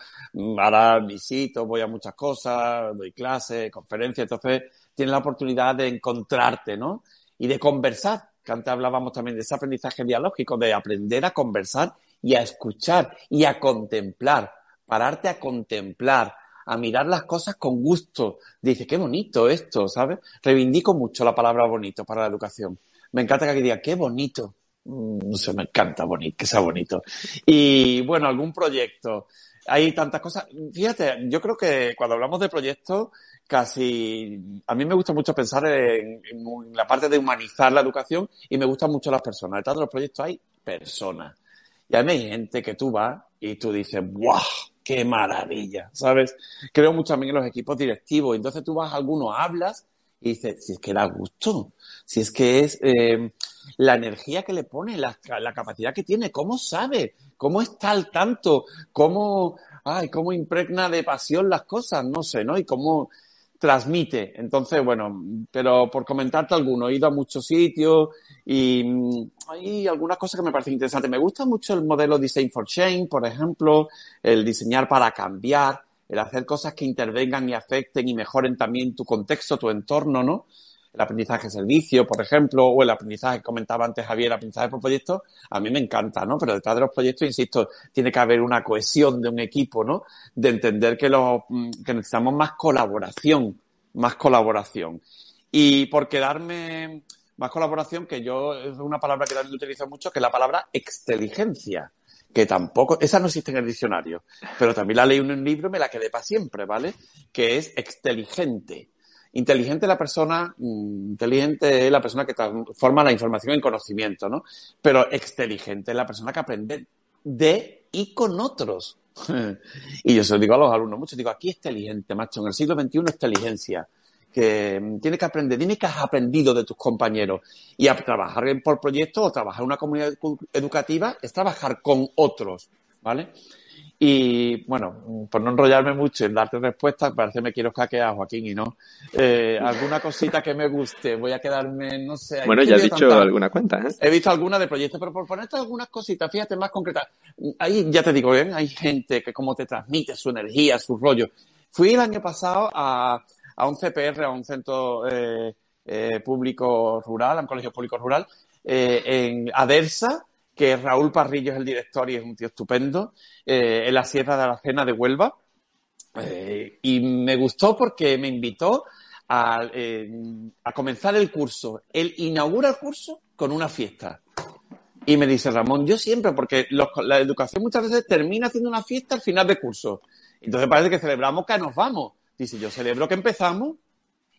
ahora visito, voy a muchas cosas, doy clases, conferencias, entonces tienes la oportunidad de encontrarte, ¿no? Y de conversar, que antes hablábamos también de ese aprendizaje dialógico, de aprender a conversar y a escuchar y a contemplar, pararte a contemplar, a mirar las cosas con gusto. Dice, qué bonito esto, ¿sabes? Reivindico mucho la palabra bonito para la educación me encanta que diga, qué bonito. Mm, no sé, me encanta bonito, que sea bonito. Y bueno, algún proyecto. Hay tantas cosas. Fíjate, yo creo que cuando hablamos de proyectos, casi a mí me gusta mucho pensar en, la parte de humanizar la educación y me gustan mucho las personas. Detrás de los proyectos hay personas. Y a mí hay gente que tú vas y tú dices, ¡guau! ¡Qué maravilla! ¿Sabes? Creo mucho también en los equipos directivos. Entonces tú vas a algunos, hablas y dices, si es que da gusto, si es que es eh, la energía que le pone, la, la, capacidad que tiene, cómo sabe, cómo está al tanto, cómo, ay, cómo impregna de pasión las cosas, no sé, ¿no? Y cómo transmite. Entonces, bueno, pero por comentarte alguno, he ido a muchos sitios y mm, hay algunas cosas que me parecen interesantes. Me gusta mucho el modelo Design for Change, por ejemplo, el diseñar para cambiar el hacer cosas que intervengan y afecten y mejoren también tu contexto, tu entorno, ¿no? El aprendizaje servicio, por ejemplo, o el aprendizaje que comentaba antes Javier, el aprendizaje por proyectos, a mí me encanta, ¿no? Pero detrás de los proyectos, insisto, tiene que haber una cohesión de un equipo, ¿no? De entender que, los, mm, que necesitamos más colaboración, más colaboración. Y por quedarme más colaboración, que yo es una palabra que también utilizo mucho, que es la palabra exteligencia que tampoco, esa no existe en el diccionario, pero también la leí en un libro y me la quedé para siempre, ¿vale? Que es exteligente. Inteligente la persona, mm, inteligente es la persona que transforma la información en conocimiento, ¿no? Pero exteligente es la persona que aprende de y con otros. y yo se lo digo a los alumnos mucho, digo, aquí es inteligente, macho, en el siglo XXI es inteligencia que mm, tienes que aprender, dime que has aprendido de tus compañeros. Y a trabajar por proyectos o trabajar en una comunidad educativa es trabajar con otros, ¿vale? Y bueno, por no enrollarme mucho en darte respuestas, parece que me quiero caquear, Joaquín, y no. Eh, alguna cosita que me guste, voy a quedarme, no sé. Bueno, ya he dicho alguna cuenta, ¿eh? He visto alguna de proyectos, pero por ponerte algunas cositas, fíjate, más concretas. Ahí ya te digo, ¿eh? hay gente que como te transmite su energía, su rollo. Fui el año pasado a, a un CPR, a un centro eh, eh, público rural, a un colegio público rural, eh, en Adersa, que Raúl Parrillo es el director y es un tío estupendo, en la Sierra de la Cena de Huelva. y me gustó porque me invitó a, a comenzar el curso. Él inaugura el curso con una fiesta. Y me dice Ramón, yo siempre, porque la educación muchas veces termina haciendo una fiesta al final de curso. Entonces parece que celebramos que nos vamos. Dice, yo celebro que empezamos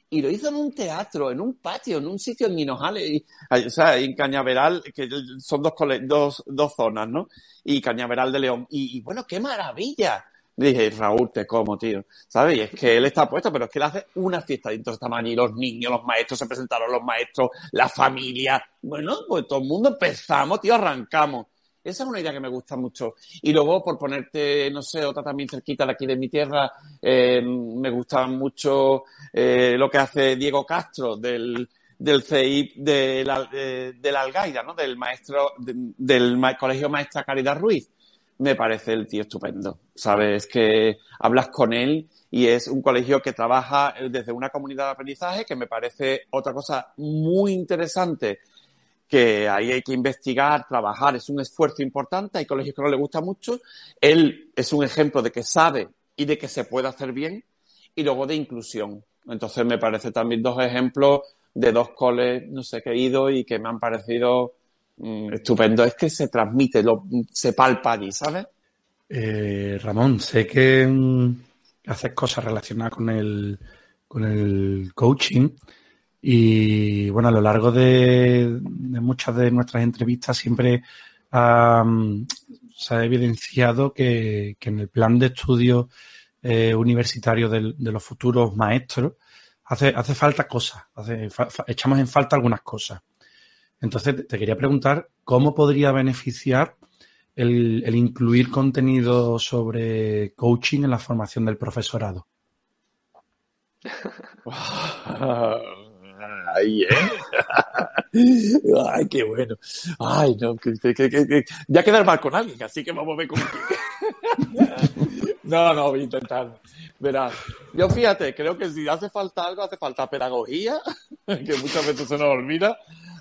y lo hizo en un teatro, en un patio, en un sitio en Minojales, o sea, en Cañaveral, que son dos, dos, dos zonas, ¿no? Y Cañaveral de León. Y, bueno, qué maravilla. dije, Raúl, te como, tío. ¿Sabes? Y es que él está puesto, pero es que él hace una fiesta de estos tamaño los niños, los maestros, se presentaron los maestros, la familia. Bueno, pues todo el mundo empezamos, tío, arrancamos. Esa es una idea que me gusta mucho. Y luego, por ponerte, no sé, otra también cerquita de aquí de mi tierra, eh, me gusta mucho eh, lo que hace Diego Castro del, del CEIP de la, de, la Algaida, ¿no? Del maestro, del Colegio Maestra Caridad Ruiz. Me parece el tío estupendo. Sabes que hablas con él y es un colegio que trabaja desde una comunidad de aprendizaje que me parece otra cosa muy interesante que ahí hay que investigar, trabajar, es un esfuerzo importante, hay colegios que no le gusta mucho, él es un ejemplo de que sabe y de que se puede hacer bien, y luego de inclusión. Entonces me parece también dos ejemplos de dos coles, no sé, que he ido y que me han parecido mm, estupendo. Es que se transmite, se palpa allí, ¿sabes? Eh, Ramón, sé que, mm, haces cosas relacionadas con el, con el coaching. Y bueno, a lo largo de, muchas de nuestras entrevistas siempre se ha evidenciado que, en el plan de estudio eh, universitario de, los futuros maestros hace, hace falta cosas, echamos en falta algunas cosas. Entonces, te quería preguntar cómo podría beneficiar el, el incluir contenido sobre coaching en la formación del profesorado. Ay, ¿eh? Ay, qué bueno. Ay, no, que, que, que, ya quedar mal con alguien, así que vamos a ver cómo. no, no, voy a intentar. Verás, yo fíjate, creo que si hace falta algo, hace falta pedagogía, que muchas veces se nos olvida.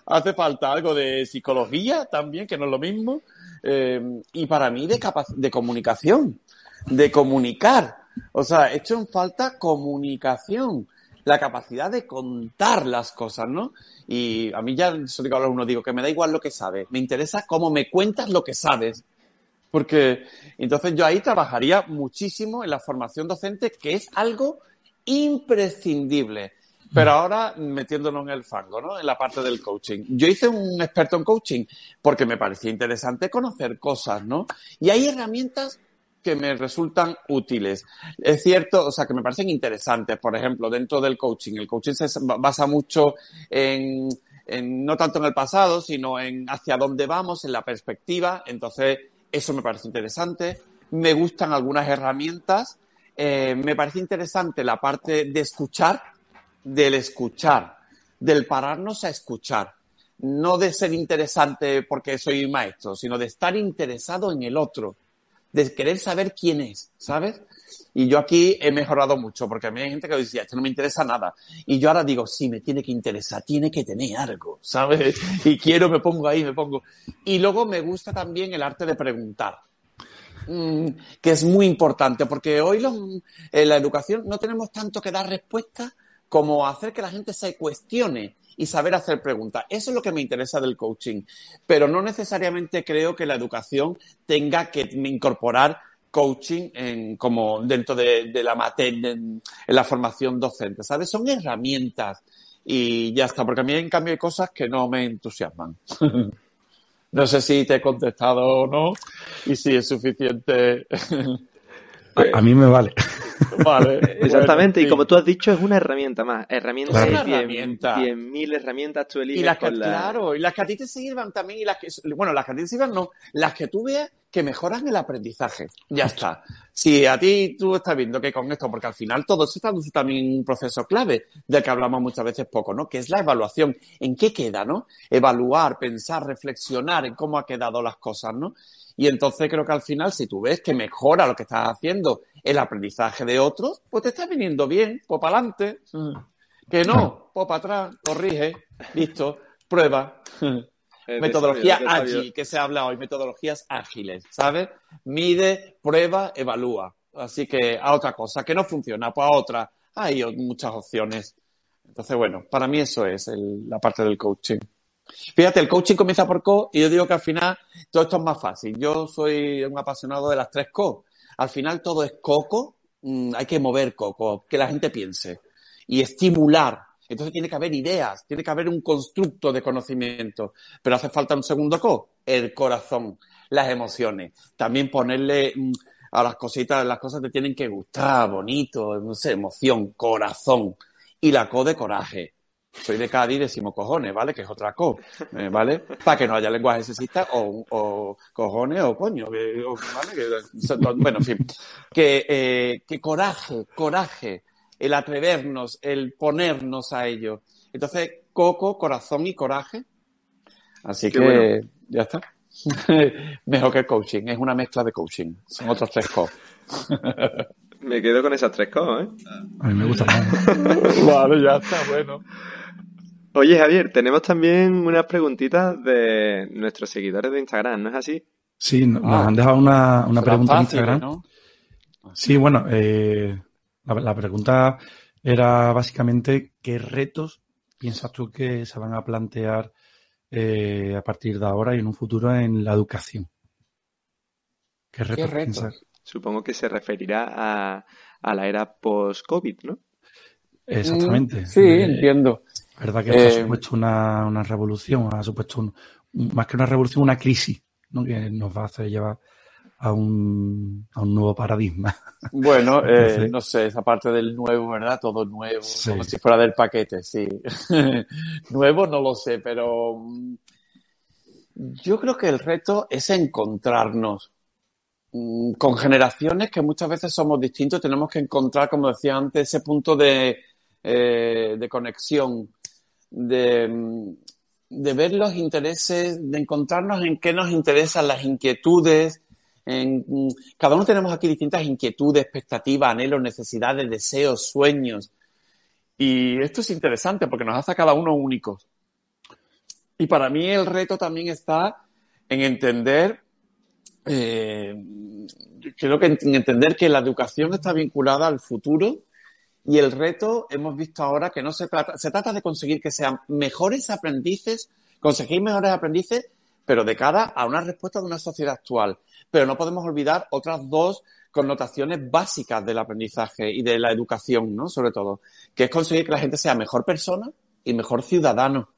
Hace falta algo de psicología también, que no es lo mismo. Eh, y para mí de, de comunicación, de comunicar. O sea, he hecho en falta comunicación la capacidad de contar las cosas, ¿no? Y a mí ya, digo a uno, digo que me da igual lo que sabes, me interesa cómo me cuentas lo que sabes. Porque entonces yo ahí trabajaría muchísimo en la formación docente, que es algo imprescindible. Pero ahora metiéndonos en el fango, ¿no? En la parte del coaching. Yo hice un experto en coaching porque me parecía interesante conocer cosas, ¿no? Y hay herramientas que me resultan útiles. Es cierto, o sea, que me parecen interesantes. Por ejemplo, dentro del coaching. El coaching se basa mucho en, en, no tanto en el pasado, sino en hacia dónde vamos, en la perspectiva. Entonces, eso me parece interesante. Me gustan algunas herramientas. Eh, me parece interesante la parte de escuchar, del escuchar, del pararnos a escuchar. No de ser interesante porque soy maestro, sino de estar interesado en el otro de querer saber quién es, ¿sabes? Y yo aquí he mejorado mucho, porque a mí hay gente que decía, esto no me interesa nada. Y yo ahora digo, sí, me tiene que interesar, tiene que tener algo, ¿sabes? Y quiero, me pongo ahí, me pongo. Y luego me gusta también el arte de preguntar, mm, que es muy importante, porque hoy en la educación no tenemos tanto que dar respuestas como hacer que la gente se cuestione y saber hacer preguntas. Eso es lo que me interesa del coaching, pero no necesariamente creo que la educación tenga que incorporar coaching en, como dentro de, la materia, en, la formación docente, ¿sabes? Son herramientas y ya está, porque a mí en cambio hay cosas que no me entusiasman. no sé si te he contestado o no y si es suficiente. a mí me vale. Vale. Exactamente, y como tú has dicho, es una herramienta más. Herramienta es una herramienta. mil herramientas tú eliges. Y las que, claro, y las que a ti te sirvan también, y las que, bueno, las que a ti te sirvan no, las que tú veas que mejoran el aprendizaje. Ya está. Si a ti tú estás viendo que con esto, porque al final todo se traduce también en un proceso clave del que hablamos muchas veces poco, ¿no? Que es la evaluación. ¿En qué queda, no? Evaluar, pensar, reflexionar en cómo ha quedado las cosas, ¿no? Y entonces creo que al final, si tú ves que mejora lo que estás haciendo el aprendizaje de otros, pues te está viniendo bien, pues para adelante. Que no, pues para atrás, corrige, listo, prueba. Metodología ágil, que se habla hoy, metodologías ágiles, ¿sabes? Mide, prueba, evalúa. Así que a otra cosa, que no funciona, pues a otra. Hay muchas opciones. Entonces, bueno, para mí eso es la parte del coaching. Fíjate, el coaching comienza por co y yo digo que al final todo esto es más fácil. Yo soy un apasionado de las tres co al final todo es coco, mm, hay que mover coco, que la gente piense y estimular. Entonces tiene que haber ideas, tiene que haber un constructo de conocimiento, pero hace falta un segundo co, el corazón, las emociones. También ponerle mm, a las cositas, las cosas te tienen que gustar, bonito, no sé, emoción, corazón. Y la co de coraje soy de Cádiz decimos cojones, ¿vale? Que es otra co, eh, ¿vale? Para que no haya lenguaje sexista o, cojones o coño, ¿vale? bueno, en fin. Que, eh, que coraje, coraje, el atrevernos, el ponernos a ello. Entonces, coco, corazón y coraje. Así que ya está. Mejor que coaching, es una mezcla de coaching. Son otros tres co. Me quedo con esas tres co, ¿eh? A mí me gusta más. vale, ya está, bueno. Oye, Javier, tenemos también unas preguntitas de nuestros seguidores de Instagram, ¿no es así? Sí, nos ah. han dejado una, una pregunta en Instagram. Sí, bueno, eh, la, pregunta era básicamente qué retos piensas tú que se van a plantear eh, a partir de ahora y en un futuro en la educación. ¿Qué retos, Supongo que se referirá a, a la era post-COVID, ¿no? Exactamente. Mm, sí, Eh, entiendo. verdad que esto ha Eh, supuesto una, una revolución, ha supuesto un- más que una revolución, una crisis, ¿no? Que nos va a hacer llevar a un, a un nuevo paradigma. Bueno, eh, no sé, esa parte del nuevo, ¿verdad? Todo nuevo, Sí. como si fuera del paquete, sí. nuevo no lo sé, pero mm, yo creo que el reto es encontrarnos mm, con generaciones que muchas veces somos distintos, tenemos que encontrar, como decía antes, ese punto de, eh, de conexión, de, mm, de ver los intereses, de encontrarnos en qué nos interesan las inquietudes. Mm, cada uno tenemos aquí distintas inquietudes, expectativas, anhelos, necesidades, deseos, sueños. Y esto es interesante porque nos hace a cada uno únicos. Y para mí el reto también está en entender, eh, creo que en entender que la educación está vinculada al futuro y el reto hemos visto ahora que no se trata, se trata de conseguir que sean mejores aprendices, conseguir mejores aprendices, pero de cara a una respuesta de una sociedad actual. Pero no podemos olvidar otras dos connotaciones básicas del aprendizaje y de la educación, ¿no? Sobre todo, que es conseguir que la gente sea mejor persona y mejor ciudadano.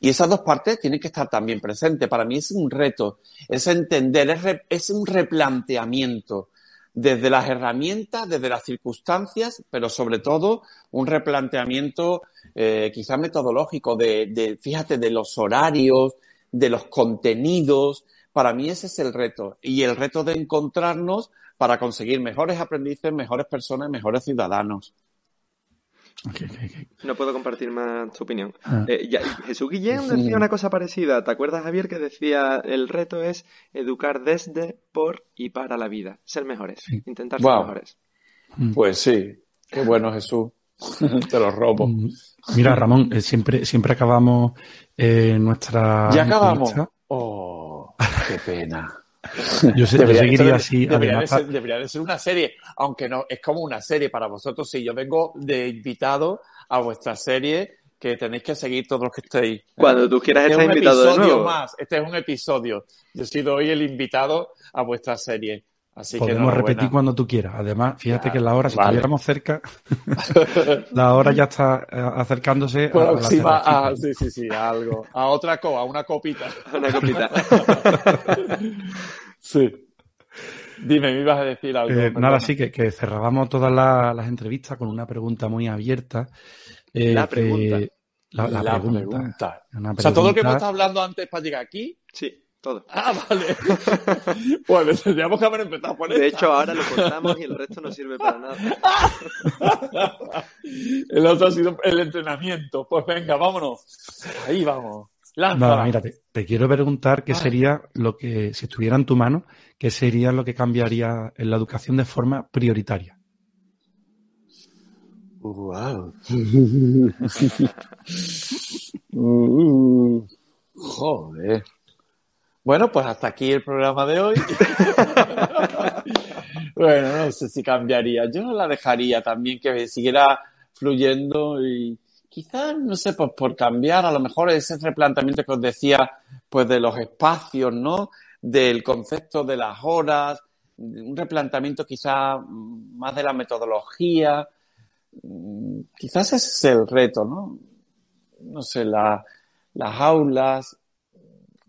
Y esas dos partes tienen que estar también presentes. Para mí es un reto, es entender, es, un replanteamiento desde las herramientas, desde las circunstancias, pero sobre todo un replanteamiento eh, quizás metodológico de, de, fíjate, de los horarios, de los contenidos. Para mí ese es el reto. Y el reto de encontrarnos para conseguir mejores aprendices, mejores personas, mejores ciudadanos. Ok, ok, ok. No puedo compartir más tu opinión. Ah. Eh, ya- Jesús Guillén decía una cosa parecida. ¿Te acuerdas, Javier, que decía el reto es educar desde, por y para la vida? Ser mejores. Sí. Intentar ser mejores. Pues sí, qué bueno Jesús. Te lo robo. Mm, Mira, Ramón, eh, siempre, siempre acabamos eh, nuestra. ¿Ya acabamos? Oh, qué pena. Yo, sé- yo Debería, seguiría esto así. debería, de ser, debería de ser una serie, aunque no, es como una serie para vosotros. Si yo vengo de invitado a vuestra serie, que tenéis que seguir todos los que estéis. Cuando tú quieras Este es estar un invitado de episodio nuevo. más. Este es un episodio. Yo he sido hoy el invitado a vuestra serie. Así Podemos repetir cuando tú quieras. Además, fíjate Ya, que la hora, si vale. estuviéramos cerca, la hora ya está eh, acercándose a- a, la Próxima terracita. a, sí, sí, sí, a algo. A otra co, a una copita. Una copita. Sí. Dime, me ibas a decir algo. Eh, nada, sí, que, que cerrábamos todas la- las entrevistas con una pregunta muy abierta. eh, La que- pregunta. la, la La pregunta. pregunta. Una O sea, todo lo que hemos estado hablando antes para llegar aquí. Sí, todo. Ah, vale. pues tendríamos que haber empezado por De esta. hecho, ahora lo cortamos y el resto no sirve para nada. El otro ha sido el entrenamiento. Pues venga, vámonos. Ahí vamos. Lánzala. No, mira, te, te quiero preguntar qué Ah. sería lo que, si estuviera en tu mano, qué sería lo que cambiaría en la educación de forma prioritaria. Wow. Uh, joder. Bueno, pues hasta aquí el programa de hoy. bueno, no sé si cambiaría. Yo la dejaría también que siguiera fluyendo y quizás, no sé, pues por cambiar a lo mejor ese replanteamiento que os decía, pues de los espacios, ¿no? Del concepto de las horas, un replanteamiento quizás más de la metodología. Mm, Quizás ese es el reto, ¿no? No sé, la- las aulas.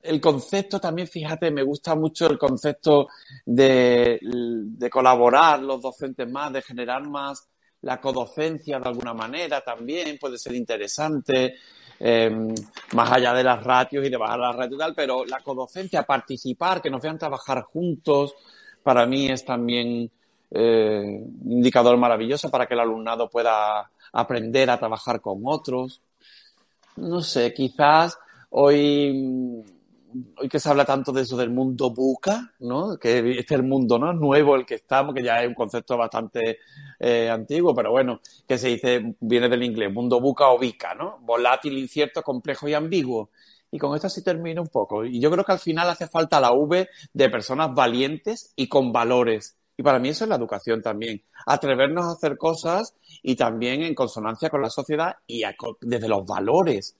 El concepto también, fíjate, me gusta mucho el concepto de, de colaborar los docentes más, de generar más la codocencia de alguna manera también, puede ser interesante, eh, más allá de las ratios y de bajar las ratios y tal, pero la codocencia, participar, que nos vean trabajar juntos, para mí es también eh, un indicador maravilloso para que el alumnado pueda aprender a trabajar con otros. No sé, quizás hoy, hoy que se habla tanto de eso del mundo buca, ¿no? Que este es el mundo, ¿no? Nuevo el que estamos, que ya es un concepto bastante eh, antiguo, pero bueno, que se dice, viene del inglés, mundo buca o bica, ¿no? Volátil, incierto, complejo y ambiguo. Y con esto sí termino un poco. Y yo creo que al final hace falta la V de personas valientes y con valores. Y para mí eso es la educación también. Atrevernos a hacer cosas y también en consonancia con la sociedad y desde los valores.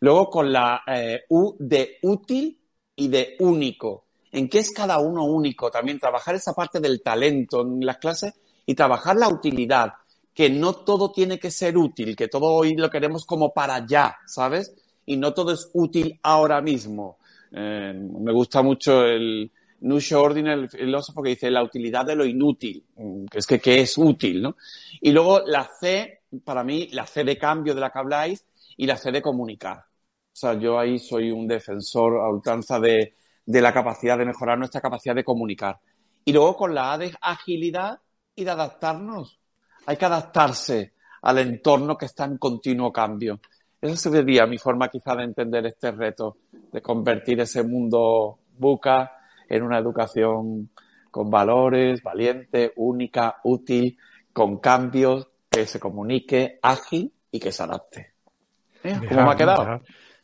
Luego con la eh, U de útil y de único. ¿En qué es cada uno único? También trabajar esa parte del talento en las clases y trabajar la utilidad, que no todo tiene que ser útil, que todo hoy lo queremos como para allá, ¿sabes? Y no todo es útil ahora mismo. Eh, me gusta mucho el Nusho Ordin, el filósofo, que dice la utilidad de lo inútil, mm, que es que, que es útil, ¿no? Y luego la C, para mí, la C de cambio de la que habláis y la C de comunicar. O sea, yo ahí soy un defensor a ultranza de, de la capacidad de mejorar nuestra capacidad de comunicar. Y luego con la A de agilidad y de adaptarnos. Hay que adaptarse al entorno que está en continuo cambio. Esa sería mi forma quizá de entender este reto, de convertir ese mundo buca en una educación con valores, valiente, única, útil, con cambios, que se comunique, ágil y que se adapte. ¿Eh? ¿Cómo me ha quedado?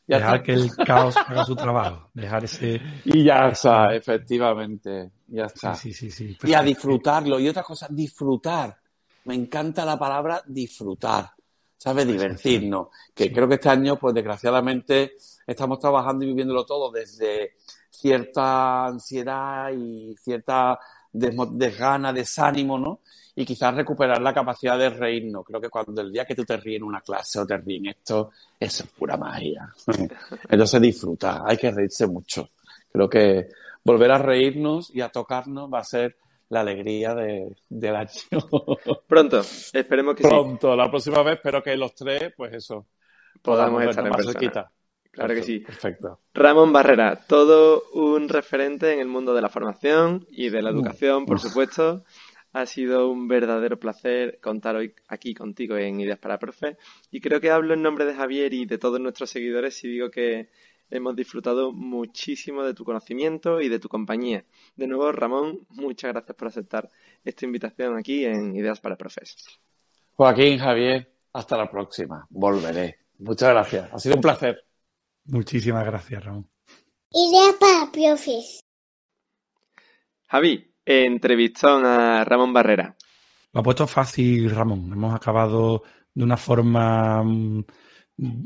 Dejar, que el caos haga su trabajo. Dejar ese. Y ya está, efectivamente. Ya está. Sí, sí, sí, y a disfrutarlo. Y otra cosa, disfrutar. Me encanta la palabra disfrutar. ¿Sabes? Divertirnos. Que creo que este año, pues desgraciadamente, estamos trabajando y viviéndolo todo desde cierta ansiedad y cierta desgana, desánimo, ¿no? Y quizás recuperar la capacidad de reírnos. Creo que cuando el día que tú te ríes en una clase o te ríes en esto, eso es pura magia. Entonces disfruta, hay que reírse mucho. Creo que volver a reírnos y a tocarnos va a ser la alegría de, del año. Pronto, esperemos que Pronto, la próxima vez espero que los tres, pues eso, podamos, estar en persona. Claro que sí. Perfecto. Ramón Barrera, todo un referente en el mundo de la formación y de la educación, por supuesto. Ha sido un verdadero placer contar hoy aquí contigo en Ideas para Profe. Y creo que hablo en nombre de Javier y de todos nuestros seguidores si digo que hemos disfrutado muchísimo de tu conocimiento y de tu compañía. De nuevo, Ramón, muchas gracias por aceptar esta invitación aquí en Ideas para Profes. Joaquín, Javier, hasta la próxima. Volveré. Muchas gracias. Ha sido un placer. Muchísimas gracias, Ramón. Idea para profes. Javi, entrevistón a Ramón Barrera. Lo ha puesto fácil, Ramón. Hemos acabado de una forma mm,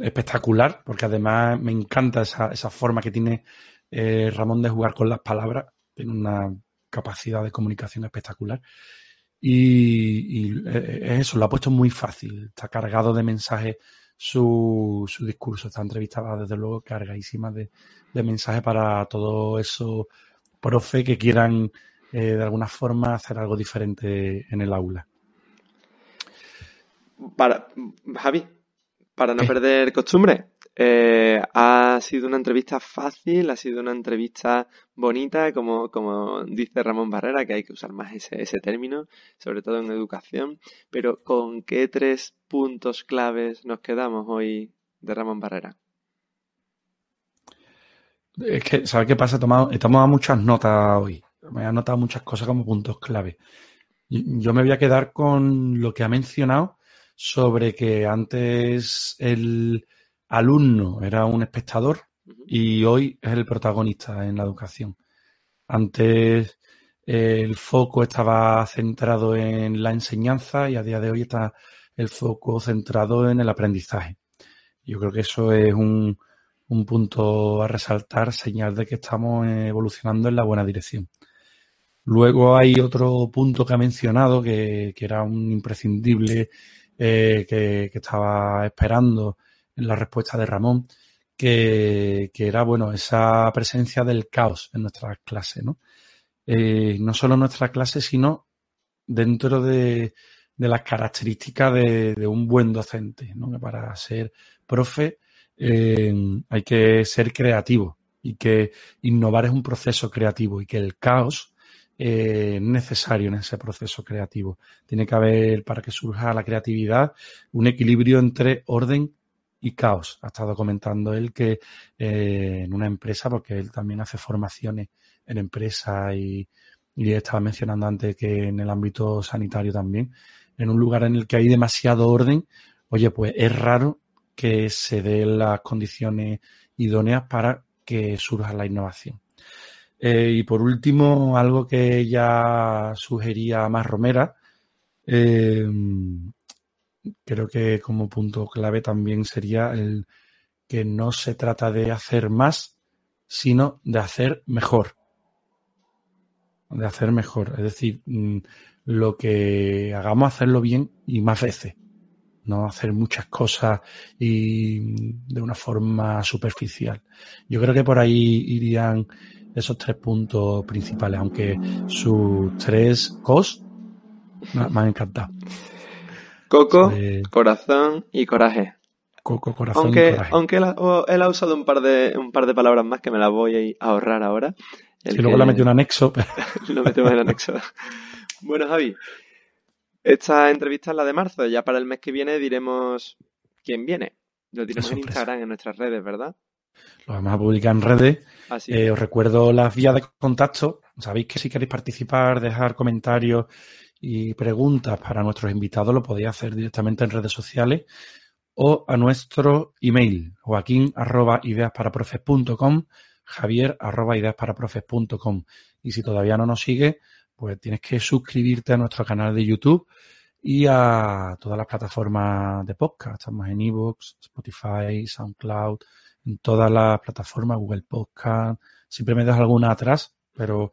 espectacular, porque además me encanta esa, esa forma que tiene eh, Ramón de jugar con las palabras. Tiene una capacidad de comunicación espectacular. Y, y eh, eso, lo ha puesto muy fácil. Está cargado de mensajes su, su discurso. Esta entrevista va desde luego cargadísima de, de mensajes para todos esos profe que quieran eh, de alguna forma hacer algo diferente en el aula. Para, Javi, para no perder costumbre, eh, ha sido una entrevista fácil, ha sido una entrevista bonita, como, como dice Ramón Barrera, que hay que usar más ese, ese término, sobre todo en educación. Pero ¿con qué tres puntos claves nos quedamos hoy de Ramón Barrera? Es que, ¿sabes qué pasa? He tomado, he tomado muchas notas hoy. Me he anotado muchas cosas como puntos clave. Yo me voy a quedar con lo que ha mencionado sobre que antes el alumno era un espectador y hoy es el protagonista en la educación. Antes el foco estaba centrado en la enseñanza y a día de hoy está el foco centrado en el aprendizaje. Yo creo que eso es un, un punto a resaltar, señal de que estamos evolucionando en la buena dirección. Luego hay otro punto que ha mencionado que, era un imprescindible eh, que, estaba esperando en la respuesta de Ramón, que, era, bueno, esa presencia del caos en nuestras clases, ¿no? Eh, no solo en nuestra clase, sino dentro de, las características de, un buen docente, ¿no? Que para ser profe eh, hay que ser creativo y que innovar es un proceso creativo y que el caos eh, necesario en ese proceso creativo. Tiene que haber, para que surja la creatividad, un equilibrio entre orden y caos. Ha estado comentando él que eh, en una empresa, porque él también hace formaciones en empresa y, y estaba mencionando antes que en el ámbito sanitario también, en un lugar en el que hay demasiado orden, oye, pues es raro que se den las condiciones idóneas para que surja la innovación. Eh, y por último, algo que ella sugería más Romera, eh, creo que como punto clave también sería el que no se trata de hacer más, sino de hacer mejor. De hacer mejor. Es decir, mm, lo que hagamos hacerlo bien y más veces. No hacer muchas cosas y de una forma superficial. Yo creo que por ahí irían esos tres puntos principales, aunque sus tres cos me, han encantado. Coco, corazón y coraje. Coco, corazón aunque, y coraje. Aunque él ha, usado un par, de, un par de palabras más que me las voy a ahorrar ahora. y luego la metió un anexo. lo metemos en el anexo. bueno, Javi, esta entrevista es la de marzo. Ya para el mes que viene diremos quién viene. Lo diremos en Instagram, en nuestras redes, ¿verdad? Lo vamos a publicar en redes. Eh, os recuerdo las vías de contacto. Sabéis que si queréis participar, dejar comentarios y preguntas para nuestros invitados, lo podéis hacer directamente en redes sociales o a nuestro email, joaquín arroba ideasparaprofes.com, javier arroba ideasparaprofes.com. Y si todavía no nos sigue, pues tienes que suscribirte a nuestro canal de YouTube y a todas las plataformas de podcast. Estamos en Evox, Spotify, SoundCloud, en todas las plataformas, Google Podcast. Siempre me dejo alguna atrás, pero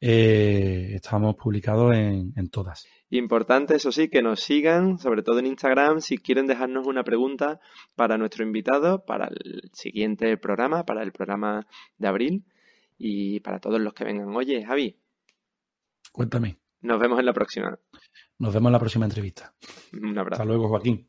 eh, estamos publicados en, en todas. Importante, eso sí, que nos sigan, sobre todo en Instagram, si quieren dejarnos una pregunta para nuestro invitado, para el siguiente programa, para el programa de abril y para todos los que vengan. Oye, Javi. Cuéntame. Nos vemos en la próxima. Nos vemos en la próxima entrevista. Un abrazo. Hasta luego, Joaquín.